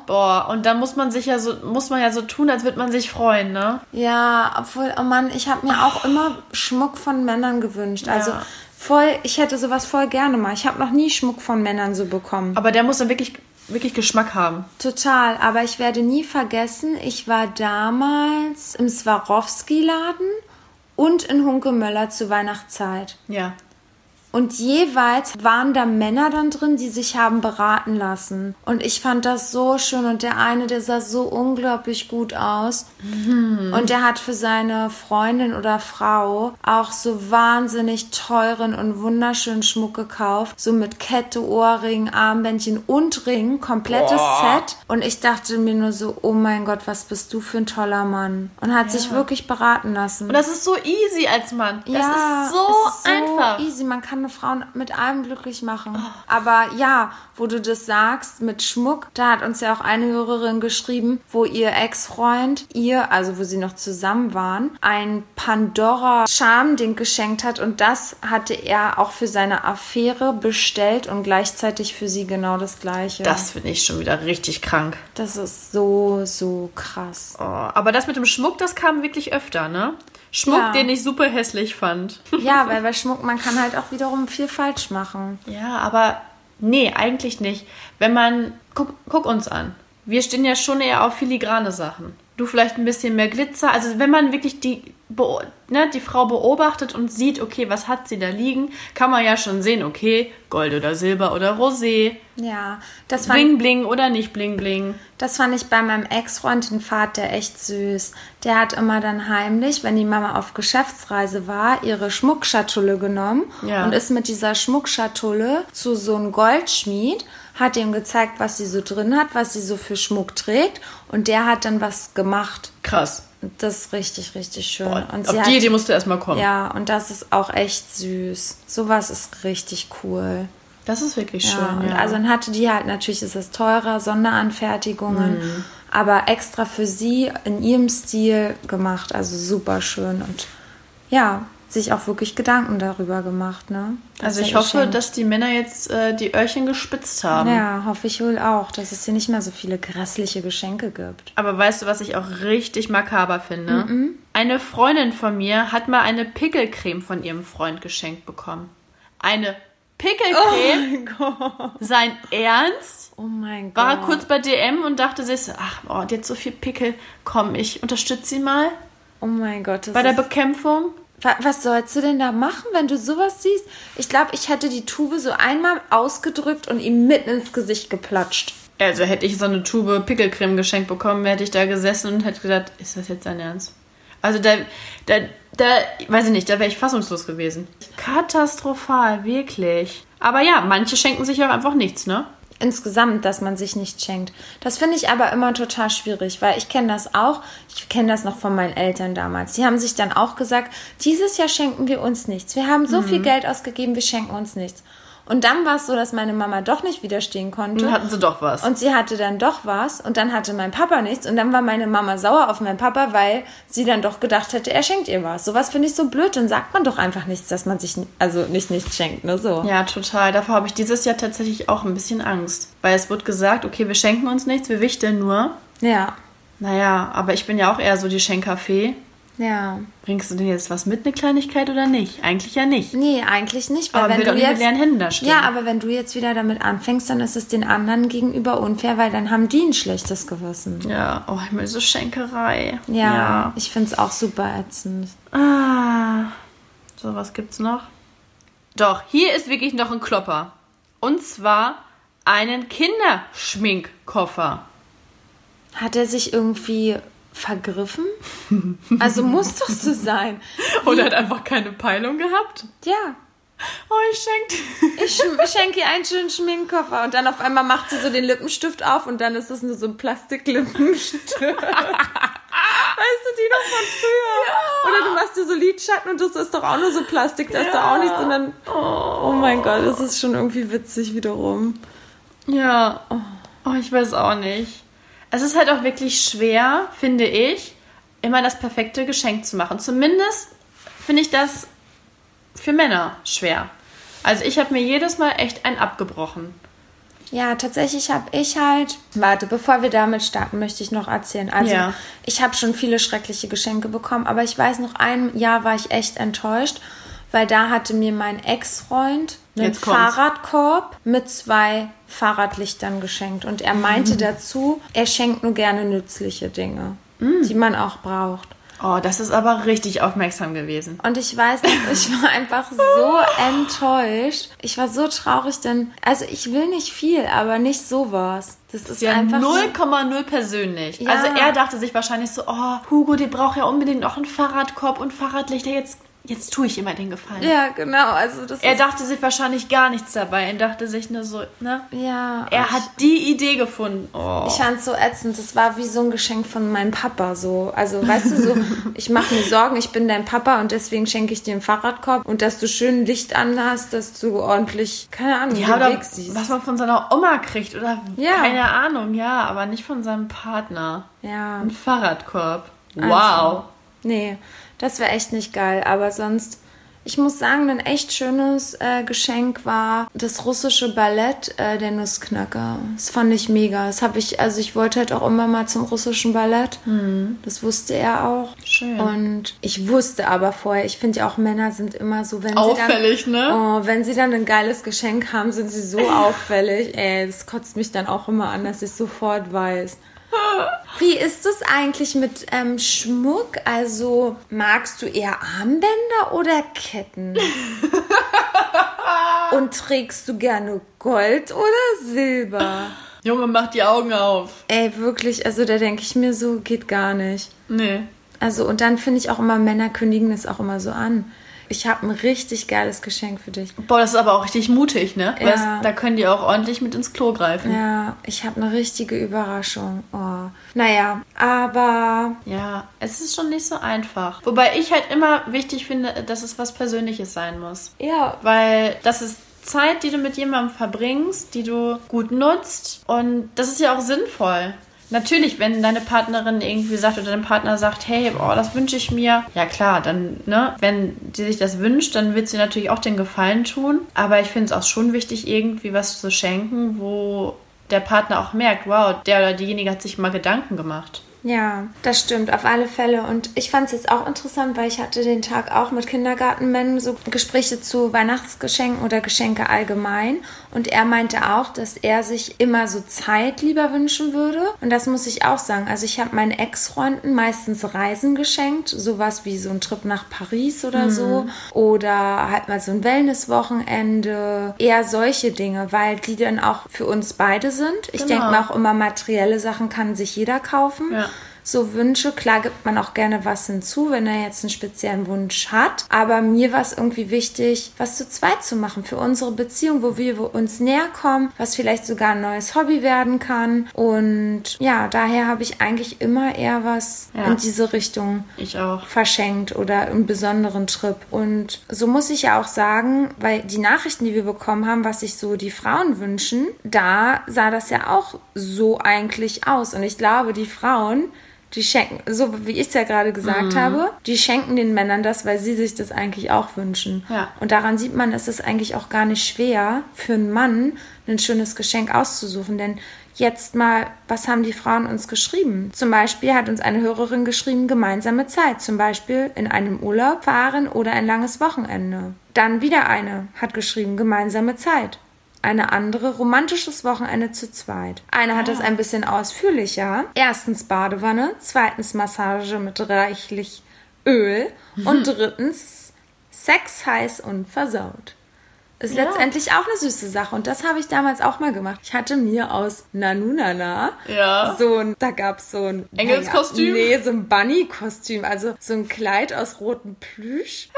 Boah, und da muss man sich ja so, muss man ja so tun, als würde man sich freuen, ne? Ja, obwohl, oh Mann, ich habe mir auch immer Schmuck von Männern gewünscht. Also Ja. voll, ich hätte sowas voll gerne mal. Ich habe noch nie Schmuck von Männern so bekommen. Aber der muss dann wirklich, wirklich Geschmack haben. Total, aber ich werde nie vergessen, ich war damals im Swarovski-Laden und in Hunkemöller zur Weihnachtszeit. Ja. Und jeweils waren da Männer dann drin, die sich haben beraten lassen. Und ich fand das so schön. Und der eine, der sah so unglaublich gut aus. Und der hat für seine Freundin oder Frau auch so wahnsinnig teuren und wunderschönen Schmuck gekauft. So mit Kette, Ohrring, Armbändchen und Ring. Komplettes Set. Und ich dachte mir nur so, oh mein Gott, was bist du für ein toller Mann. Und hat sich wirklich beraten lassen. Und das ist so easy als Mann. Das ist so ist so einfach. easy. Man kann eine Frau mit allem glücklich machen. Aber ja, wo du das sagst, mit Schmuck, da hat uns ja auch eine Hörerin geschrieben, wo ihr Ex-Freund ihr, also wo sie noch zusammen waren, ein Pandora-Charmding geschenkt hat und das hatte er auch für seine Affäre bestellt und gleichzeitig für sie genau das gleiche. Das finde ich schon wieder richtig krank. das ist so, so krass. Oh, aber das mit dem Schmuck, das kam wirklich öfter, ne? Schmuck, Ja. den ich super hässlich fand. Ja, weil bei Schmuck, man kann halt auch wiederum viel falsch machen. Ja, aber nee, eigentlich nicht. Wenn man, guck, guck uns an. Wir stehen ja schon eher auf filigrane Sachen. Du vielleicht ein bisschen mehr Glitzer. Also wenn man wirklich die, ne, die Frau beobachtet und sieht, okay, was hat sie da liegen, kann man ja schon sehen, okay, Gold oder Silber oder Rosé, Ja, das fand, Bling Bling oder nicht Bling Bling. das fand ich bei meinem Ex-Freund, den Vater, echt süß. Der hat immer dann heimlich, wenn die Mama auf Geschäftsreise war, ihre Schmuckschatulle genommen Ja. und ist mit dieser Schmuckschatulle zu so einem Goldschmied, hat ihm gezeigt, was sie so drin hat, was sie so für Schmuck trägt und der hat dann was gemacht. Krass. Das ist richtig, richtig schön. Boah, und auf die hat, Idee musst du erstmal kommen. Ja, und das ist auch echt süß. Sowas ist richtig cool. Das ist wirklich Ja, schön. und ja. also dann hatte die halt, natürlich ist es teurer, Sonderanfertigungen, Mhm. aber extra für sie in ihrem Stil gemacht, also super schön und ja, sich auch wirklich Gedanken darüber gemacht, ne? also ich hoffe, schenkt. dass die Männer jetzt äh, die Öhrchen gespitzt haben. Ja, hoffe ich wohl auch, dass es hier nicht mehr so viele grässliche Geschenke gibt. Aber weißt du, was ich auch richtig makaber finde? Mhm. Eine Freundin von mir hat mal eine Pickelcreme von ihrem Freund geschenkt bekommen. Eine Pickelcreme? Sein Ernst? Oh mein Gott. War kurz bei DM und dachte sich, so, ach, oh, die hat so viel Pickel. Komm, ich unterstütze sie mal oh mein Gott. Das bei der Bekämpfung. Wa- was sollst du denn da machen, wenn du sowas siehst? Ich glaube, ich hätte die Tube so einmal ausgedrückt und ihm mitten ins Gesicht geplatscht. Also hätte ich so eine Tube Pickelcreme geschenkt bekommen, hätte ich da gesessen und hätte gedacht, ist das jetzt dein Ernst? Also da, da, da, weiß ich nicht, da wäre ich fassungslos gewesen. Katastrophal, wirklich. Aber ja, manche schenken sich auch einfach nichts, ne? Insgesamt, dass man sich nicht schenkt. Das finde ich aber immer total schwierig, weil ich kenne das auch. Ich kenne das noch von meinen Eltern damals. Die haben sich dann auch gesagt, dieses Jahr schenken wir uns nichts. Wir haben so viel Geld ausgegeben, wir schenken uns nichts. Und dann war es so, dass meine Mama doch nicht widerstehen konnte. Dann hatten sie doch was. Und sie hatte dann doch was und dann hatte mein Papa nichts und dann war meine Mama sauer auf meinen Papa, weil sie dann doch gedacht hätte, er schenkt ihr was. Sowas finde ich so blöd, dann sagt man doch einfach nichts, dass man sich also nicht nichts schenkt, ne so. ja, total. Davor habe ich dieses Jahr tatsächlich auch ein bisschen Angst. Weil es wird gesagt, okay, wir schenken uns nichts, wir wichteln nur. Ja. Naja, aber ich bin ja auch eher so die Schenkerfee. Ja. Bringst du denn jetzt was mit, eine Kleinigkeit oder nicht? Eigentlich ja nicht. Nee, eigentlich nicht, weil Aber wenn will du nicht mit jetzt leeren Händen da stehen. Ja, aber wenn du jetzt wieder damit anfängst, dann ist es den anderen gegenüber unfair, weil dann haben die ein schlechtes Gewissen. Ja, oh, ich meine, so Schenkerei. Ja, ich finde es auch super ätzend. Ah, so, was gibt's noch? Doch, hier ist wirklich noch ein Klopper. Und zwar einen Kinderschminkkoffer. Hat er sich irgendwie vergriffen? Also muss doch so sein. Oder hat einfach keine Peilung gehabt? Ja. Oh, ich schenke. Ich schenke ihr einen schönen Schminkkoffer und dann auf einmal macht sie so den Lippenstift auf und dann ist es nur so ein Plastiklippenstift. weißt du, die noch von früher? Oder du machst dir so Lidschatten und das ist doch auch nur so Plastik, da ist doch auch nichts und dann, oh mein Gott, das ist schon irgendwie witzig wiederum. Ja. Oh, ich weiß auch nicht. Es ist halt auch wirklich schwer, finde ich, immer das perfekte Geschenk zu machen. Zumindest finde ich das für Männer schwer. Also ich habe mir jedes Mal echt einen abgebrochen. Ja, tatsächlich habe ich halt. Warte, bevor wir damit starten, möchte ich noch erzählen. Also, Ja. ich habe schon viele schreckliche Geschenke bekommen, aber ich weiß noch, ein Jahr war ich echt enttäuscht, weil da hatte mir mein Ex-Freund einen. Fahrradkorb mit zwei Fahrradlichtern geschenkt. Und er Mhm. meinte dazu, er schenkt nur gerne nützliche Dinge, Mhm. die man auch braucht. Oh, das ist aber richtig aufmerksam gewesen. Und ich weiß ich war einfach so enttäuscht. Ich war so traurig, denn, also ich will nicht viel, aber nicht sowas. Das ist Ja, einfach. 0,0 persönlich. Ja. Also er dachte sich wahrscheinlich so, oh, Hugo, der braucht ja unbedingt noch einen Fahrradkorb und Fahrradlichter. Jetzt, jetzt tue ich immer den Gefallen. Ja, genau. Also das Er dachte sich wahrscheinlich gar nichts dabei. Er dachte sich nur so, ne? ja. Er hat die Idee gefunden. Oh. Ich fand es so ätzend. Das war wie so ein Geschenk von meinem Papa. So, also weißt du so, ich mache mir Sorgen. Ich bin dein Papa und deswegen schenke ich dir einen Fahrradkorb und dass du schön Licht an hast, dass du ordentlich, keine Ahnung, ja, den Weg siehst. was man von seiner Oma kriegt oder Ja. keine Ahnung, ja, aber nicht von seinem Partner. Ja. Ein Fahrradkorb. Wow. Also, nee, das wäre echt nicht geil. Aber sonst, ich muss sagen, ein echt schönes äh, Geschenk war das russische Ballett, äh, der Nussknacker. Das fand ich mega. Das habe ich, also ich wollte halt auch immer mal zum russischen Ballett. Das wusste er auch. Mhm. Schön. Und ich wusste aber vorher, ich finde ja auch Männer sind immer so, wenn Auffällig, sie dann, ne? Oh, wenn sie dann ein geiles Geschenk haben, sind sie so auffällig. Ey, das kotzt mich dann auch immer an, dass ich sofort weiß. Wie ist es eigentlich mit ähm, Schmuck? Also magst du eher Armbänder oder Ketten? Und trägst du gerne Gold oder Silber? Junge, mach die Augen auf. Ey, wirklich, also da denke ich mir so, geht gar nicht. Nee. Also und dann finde ich auch immer, Männer kündigen es auch immer so an. Ich habe ein richtig geiles Geschenk für dich. Boah, das ist aber auch richtig mutig, ne? Weil Ja. das, da können die auch ordentlich mit ins Klo greifen. Ja, ich habe eine richtige Überraschung. Oh. Naja, aber Ja, es ist schon nicht so einfach. Wobei ich halt immer wichtig finde, dass es was Persönliches sein muss. ja, Weil das ist Zeit, die du mit jemandem verbringst, die du gut nutzt. Und das ist ja auch sinnvoll. Natürlich, wenn deine Partnerin irgendwie sagt oder dein Partner sagt, hey, boah, das wünsche ich mir. Ja klar, dann, ne, wenn sie sich das wünscht, dann wird sie natürlich auch den Gefallen tun. Aber ich finde es auch schon wichtig, irgendwie was zu schenken, wo der Partner auch merkt, wow, der oder diejenige hat sich mal Gedanken gemacht. Ja, das stimmt, auf alle Fälle. Und ich fand es jetzt auch interessant, weil ich hatte den Tag auch mit Kindergartenmännern so Gespräche zu Weihnachtsgeschenken oder Geschenke allgemein. Und er meinte auch, dass er sich immer so Zeit lieber wünschen würde. Und das muss ich auch sagen. Also ich habe meinen Ex-Freunden meistens Reisen geschenkt. Sowas wie so ein Trip nach Paris oder so. Oder halt mal so ein Wellnesswochenende. Eher solche Dinge, weil die dann auch für uns beide sind. Ich Genau. denke mal auch immer, materielle Sachen kann sich jeder kaufen. Ja. So Wünsche, klar gibt man auch gerne was hinzu, wenn er jetzt einen speziellen Wunsch hat. Aber mir war es irgendwie wichtig, was zu zweit zu machen für unsere Beziehung, wo wir uns näher kommen, was vielleicht sogar ein neues Hobby werden kann. Und ja, daher habe ich eigentlich immer eher was Ja. in diese Richtung verschenkt oder einen besonderen Trip. Und so muss ich ja auch sagen, weil die Nachrichten, die wir bekommen haben, was sich so die Frauen wünschen, da sah das ja auch so eigentlich aus. Und ich glaube, die Frauen, die schenken, so wie ich es ja gerade gesagt habe, die schenken den Männern das, weil sie sich das eigentlich auch wünschen. Ja. Und daran sieht man, es ist eigentlich auch gar nicht schwer für einen Mann, ein schönes Geschenk auszusuchen. Denn jetzt mal, was haben die Frauen uns geschrieben? Zum Beispiel hat uns eine Hörerin geschrieben, gemeinsame Zeit. Zum Beispiel in einem Urlaub fahren oder ein langes Wochenende. Dann wieder eine hat geschrieben, gemeinsame Zeit. Eine andere romantisches Wochenende zu zweit. Eine hat es ein bisschen ausführlicher. Erstens Badewanne, zweitens Massage mit reichlich Öl und drittens Sex heiß und versaut. Ist Ja. letztendlich auch eine süße Sache und das habe ich damals auch mal gemacht. Ich hatte mir aus Nanunana Ja. so ein, da gab es so ein Engelskostüm? Nee, so ein Bunny-Kostüm, also so ein Kleid aus rotem Plüsch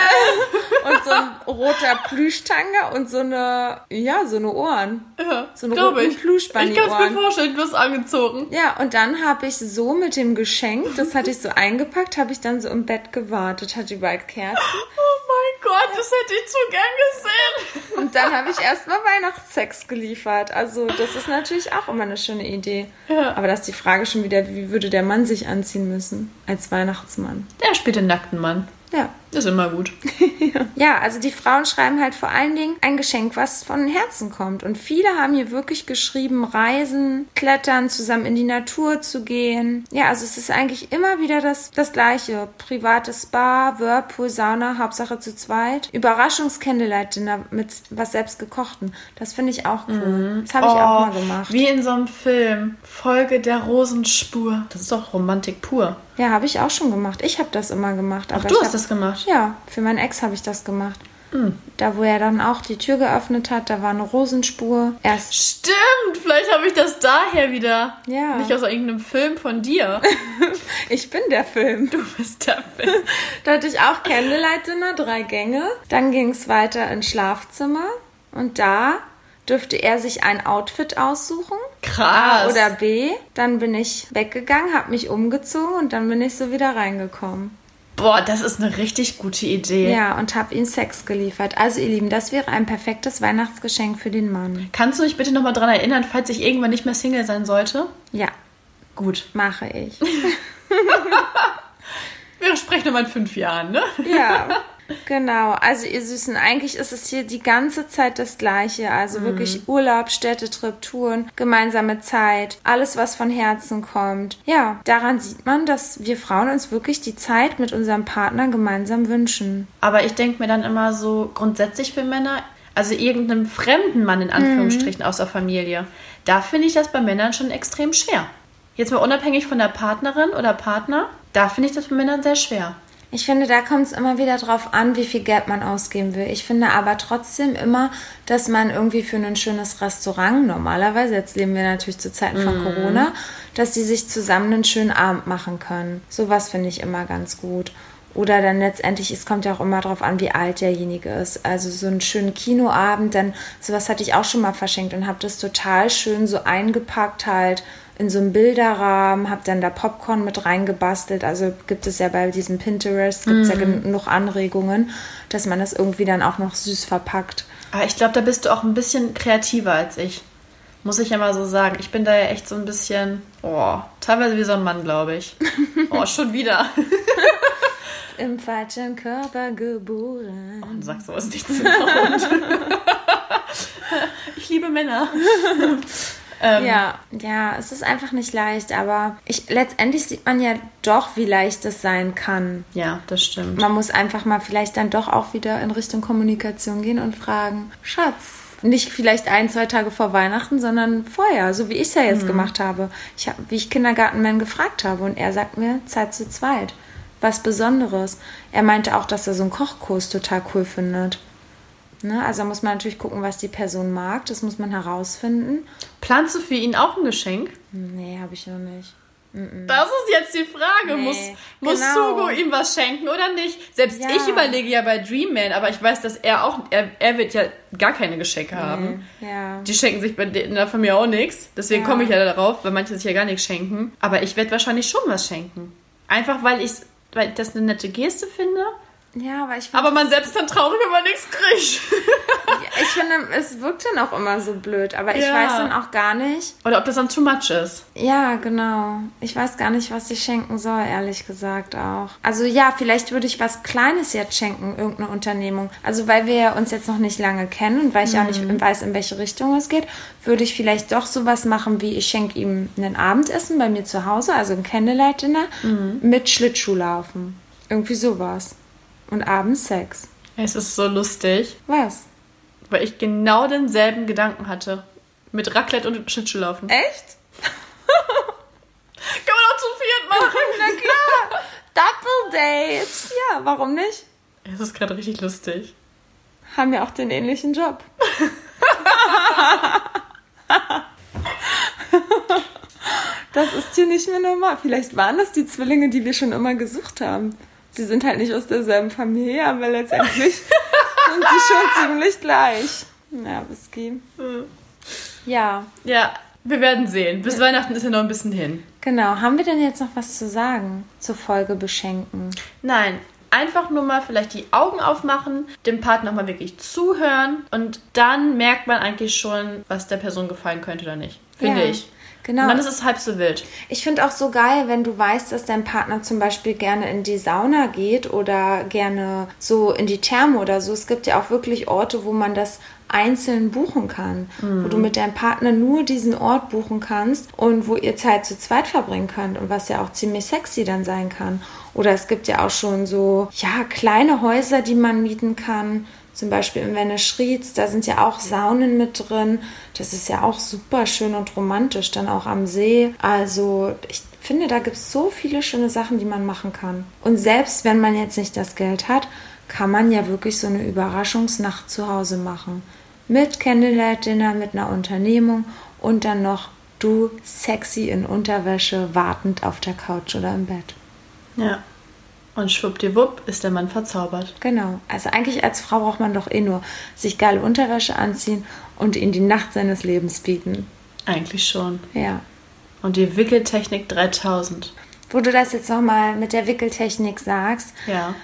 und so ein roter Plüschtanga und so eine, ja, so eine Ohren. Ja, So eine ich. Plüschbunny Ich kann es mir vorstellen, du hast angezogen. Ja, und dann habe ich so mit dem Geschenk, das hatte ich so eingepackt, habe ich dann so im Bett gewartet, hatte überall Kerzen. Oh mein Gott, das hätte ich zu gern gesehen. Und dann habe ich erstmal Weihnachtssex geliefert. Also, das ist natürlich auch immer eine schöne Idee. Ja. Aber da ist die Frage schon wieder, wie würde der Mann sich anziehen müssen als Weihnachtsmann? Der spielt den nackten Mann. Ja. Ist immer gut. Ja, also die Frauen schreiben halt vor allen Dingen ein Geschenk, was von Herzen kommt. Und viele haben hier wirklich geschrieben, Reisen, Klettern, zusammen in die Natur zu gehen. Ja, also es ist eigentlich immer wieder das, das Gleiche. Privates Spa, Whirlpool, Sauna, Hauptsache zu zweit. Überraschungs-Candlelight-Dinner mit was selbst gekochten. Das finde ich auch cool. Das habe ich auch mal gemacht. Oh, Wie in so einem Film. Folge der Rosenspur. Das ist doch Romantik pur. Ja, habe ich auch schon gemacht. Ich habe das immer gemacht. Ach, du hast hab- das gemacht. Ja, für meinen Ex habe ich das gemacht. Hm. Da, wo er dann auch die Tür geöffnet hat, da war eine Rosenspur. Erst, Stimmt, vielleicht habe ich das daher wieder. Ja. Nicht aus irgendeinem Film von dir. ich bin der Film. Du bist der Film. Da hatte ich auch Candlelight Dinner, drei Gänge. Dann ging es weiter ins Schlafzimmer. Und da dürfte er sich ein Outfit aussuchen. Krass. A oder B. Dann bin ich weggegangen, habe mich umgezogen und dann bin ich so wieder reingekommen. Boah, das ist eine richtig gute Idee. Ja, und habe ihm Sex geliefert. Also ihr Lieben, das wäre ein perfektes Weihnachtsgeschenk für den Mann. Kannst du mich bitte nochmal dran erinnern, falls ich irgendwann nicht mehr Single sein sollte? Ja, Gut. mache ich. Wir sprechen nochmal in fünf Jahren, ne? Ja, genau. Also ihr Süßen, eigentlich ist es hier die ganze Zeit das Gleiche. Also wirklich Urlaub, Städtetrip, Touren, gemeinsame Zeit, alles, was von Herzen kommt. Ja, daran sieht man, dass wir Frauen uns wirklich die Zeit mit unserem Partner gemeinsam wünschen. Aber ich denke mir dann immer so grundsätzlich für Männer, also irgendeinem fremden Mann in Anführungsstrichen aus der Familie, da finde ich das bei Männern schon extrem schwer. Jetzt mal unabhängig von der Partnerin oder Partner, da finde ich das bei Männern sehr schwer. Ich finde, da kommt es immer wieder drauf an, wie viel Geld man ausgeben will. Ich finde aber trotzdem immer, dass man irgendwie für ein schönes Restaurant, normalerweise, jetzt leben wir natürlich zu Zeiten von Corona, dass die sich zusammen einen schönen Abend machen können. Sowas finde ich immer ganz gut. Oder dann letztendlich, es kommt ja auch immer darauf an, wie alt derjenige ist. Also so einen schönen Kinoabend, dann sowas hatte ich auch schon mal verschenkt und habe das total schön so eingepackt halt in so einem Bilderrahmen, habe dann da Popcorn mit reingebastelt. Also gibt es ja bei diesem Pinterest, gibt es ja genug Anregungen, dass man das irgendwie dann auch noch süß verpackt. Aber ich glaube, da bist du auch ein bisschen kreativer als ich. Muss ich ja mal so sagen. Ich bin da ja echt so ein bisschen, oh, teilweise wie so ein Mann, glaube ich. Oh, schon wieder. Im falschen Körper geboren. Und sag sowas nicht zu laut. ich liebe Männer. Ähm, Ja, ja, es ist einfach nicht leicht, aber ich, letztendlich sieht man ja doch, wie leicht es sein kann. Ja, das stimmt. Man muss einfach mal vielleicht dann doch auch wieder in Richtung Kommunikation gehen und fragen, Schatz, nicht vielleicht ein, zwei Tage vor Weihnachten, sondern vorher, so wie ich es ja jetzt gemacht habe. Ich hab, wie ich Kindergartenmann gefragt habe und er sagt mir, Zeit zu zweit. Was Besonderes. Er meinte auch, dass er so einen Kochkurs total cool findet. Ne? Also muss man natürlich gucken, was die Person mag. Das muss man herausfinden. Planst du für ihn auch ein Geschenk? Nee, habe ich noch nicht. Das ist jetzt die Frage. Nee, muss muss genau. Sugo ihm was schenken oder nicht? Selbst Ja. ich überlege ja bei Dreamman, aber ich weiß, dass er auch, er, er wird ja gar keine Geschenke haben. Ja. Die schenken sich bei denen der Familie auch nichts. Deswegen Ja. komme ich ja darauf, weil manche sich ja gar nichts schenken. Aber ich werde wahrscheinlich schon was schenken. Einfach weil ich weil ich das eine nette Geste finde. Ja, aber ich finde, Aber man selbst dann traurig, wenn man nichts kriegt. ich finde, es wirkt dann auch immer so blöd. Aber ich Ja. weiß dann auch gar nicht. Oder ob das dann too much ist. Ja, genau. Ich weiß gar nicht, was ich schenken soll, ehrlich gesagt auch. Also ja, vielleicht würde ich was Kleines jetzt schenken, irgendeine Unternehmung. Also weil wir uns jetzt noch nicht lange kennen und weil ich auch nicht weiß, in welche Richtung es geht, würde ich vielleicht doch sowas machen, wie ich schenke ihm ein Abendessen bei mir zu Hause, also ein Candlelight-Dinner, mit Schlittschuhlaufen. Irgendwie sowas. Und abends Sex. Es ist so lustig, Was? weil ich genau denselben Gedanken hatte. Mit Raclette und Schlittschuhlaufen. Echt? Kann man auch zu viert machen. Na klar. Double Date. Ja, warum nicht? Es ist gerade richtig lustig. Haben ja auch den ähnlichen Job. Das ist hier nicht mehr normal. Vielleicht waren das die Zwillinge, die wir schon immer gesucht haben. Sie sind halt nicht aus derselben Familie, aber letztendlich sind sie schon ziemlich gleich. Ja, Whisky. Ja, Ja, wir werden sehen. Bis Weihnachten ist ja noch ein bisschen hin. genau. Haben wir denn jetzt noch was zu sagen zur Folge beschenken? Nein, einfach nur mal vielleicht die Augen aufmachen, dem Partner mal wirklich zuhören und dann merkt man eigentlich schon, was der Person gefallen könnte oder nicht. Finde Ja, ich. Genau. Und dann ist es halb so wild. Ich finde auch so geil, wenn du weißt, dass dein Partner zum Beispiel gerne in die Sauna geht oder gerne so in die Therme oder so. Es gibt ja auch wirklich Orte, wo man das einzeln buchen kann, wo du mit deinem Partner nur diesen Ort buchen kannst und wo ihr Zeit zu zweit verbringen könnt und was ja auch ziemlich sexy dann sein kann. Oder es gibt ja auch schon so, ja, kleine Häuser, die man mieten kann. Zum Beispiel in Wenneschrieds, da sind ja auch Saunen mit drin. Das ist ja auch super schön und romantisch, dann auch am See. Also ich finde, da gibt es so viele schöne Sachen, die man machen kann. Und selbst wenn man jetzt nicht das Geld hat, kann man ja wirklich so eine Überraschungsnacht zu Hause machen. Mit Candlelight Dinner, mit einer Unternehmung und dann noch du sexy in Unterwäsche wartend auf der Couch oder im Bett. Ja. Und schwuppdiwupp ist der Mann verzaubert. Genau. Also eigentlich als Frau braucht man doch eh nur sich geile Unterwäsche anziehen und ihm die Nacht seines Lebens bieten. Eigentlich schon. Ja. Und die Wickeltechnik 3000. Wo du das jetzt nochmal mit der Wickeltechnik sagst, Ja.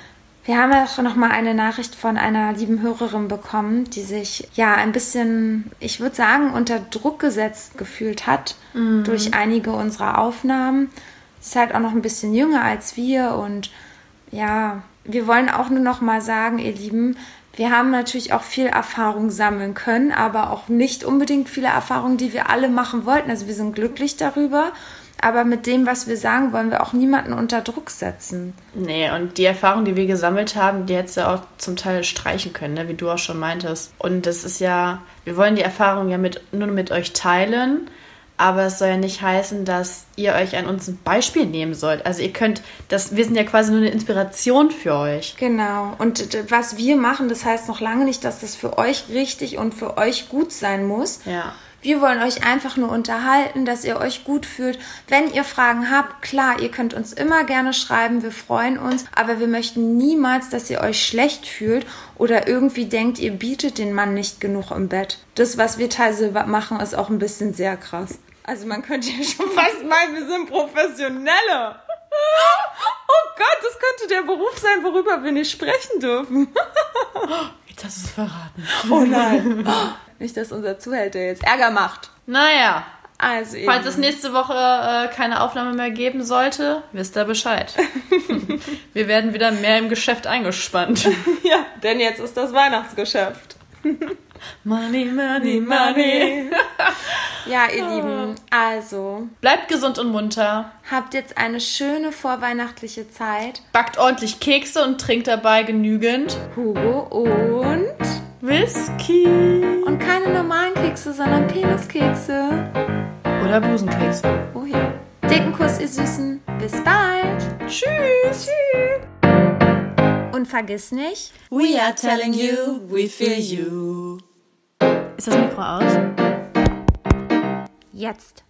wir haben auch nochmal eine Nachricht von einer lieben Hörerin bekommen, die sich ja ein bisschen, ich würde sagen, unter Druck gesetzt gefühlt hat durch einige unserer Aufnahmen. Sie ist halt auch noch ein bisschen jünger als wir und ja, wir wollen auch nur noch mal sagen, ihr Lieben, wir haben natürlich auch viel Erfahrung sammeln können, aber auch nicht unbedingt viele Erfahrungen, die wir alle machen wollten. Also wir sind glücklich darüber, aber mit dem, was wir sagen, wollen wir auch niemanden unter Druck setzen. Nee, und die Erfahrung, die wir gesammelt haben, die hättest du auch zum Teil streichen können, ne? wie du auch schon meintest. Und das ist ja, wir wollen die Erfahrung ja mit, nur mit euch teilen, Aber es soll ja nicht heißen, dass ihr euch an uns ein Beispiel nehmen sollt. Also ihr könnt, das, wir sind ja quasi nur eine Inspiration für euch. Genau. Und d- was wir machen, das heißt noch lange nicht, dass das für euch richtig und für euch gut sein muss. Ja. Wir wollen euch einfach nur unterhalten, dass ihr euch gut fühlt. Wenn ihr Fragen habt, klar, ihr könnt uns immer gerne schreiben, wir freuen uns, aber wir möchten niemals, dass ihr euch schlecht fühlt oder irgendwie denkt, ihr bietet den Mann nicht genug im Bett. Das, was wir teilweise machen, ist auch ein bisschen sehr krass. Also man könnte ja schon fast meinen, wir sind Professionelle. Oh Gott, das könnte der Beruf sein, worüber wir nicht sprechen dürfen. Jetzt hast du es verraten. Oh nein. Nicht, dass unser Zuhälter jetzt Ärger macht. Naja, Also eben. falls es nächste Woche äh, keine Aufnahme mehr geben sollte, wisst ihr Bescheid. wir werden wieder mehr im Geschäft eingespannt. Ja, denn jetzt ist das Weihnachtsgeschäft. Money, money, money. Ja, ihr Lieben, also Bleibt gesund und munter. habt jetzt eine schöne vorweihnachtliche Zeit. Backt ordentlich Kekse und trinkt dabei genügend Hugo und Whisky. und keine normalen Kekse, sondern Peniskekse. Oder Busenkekse. Oh ja. Dicken Kuss, ihr Süßen. Bis bald. Tschüss. Und vergiss nicht, We are telling you, we feel you. Ist das Mikro aus? jetzt.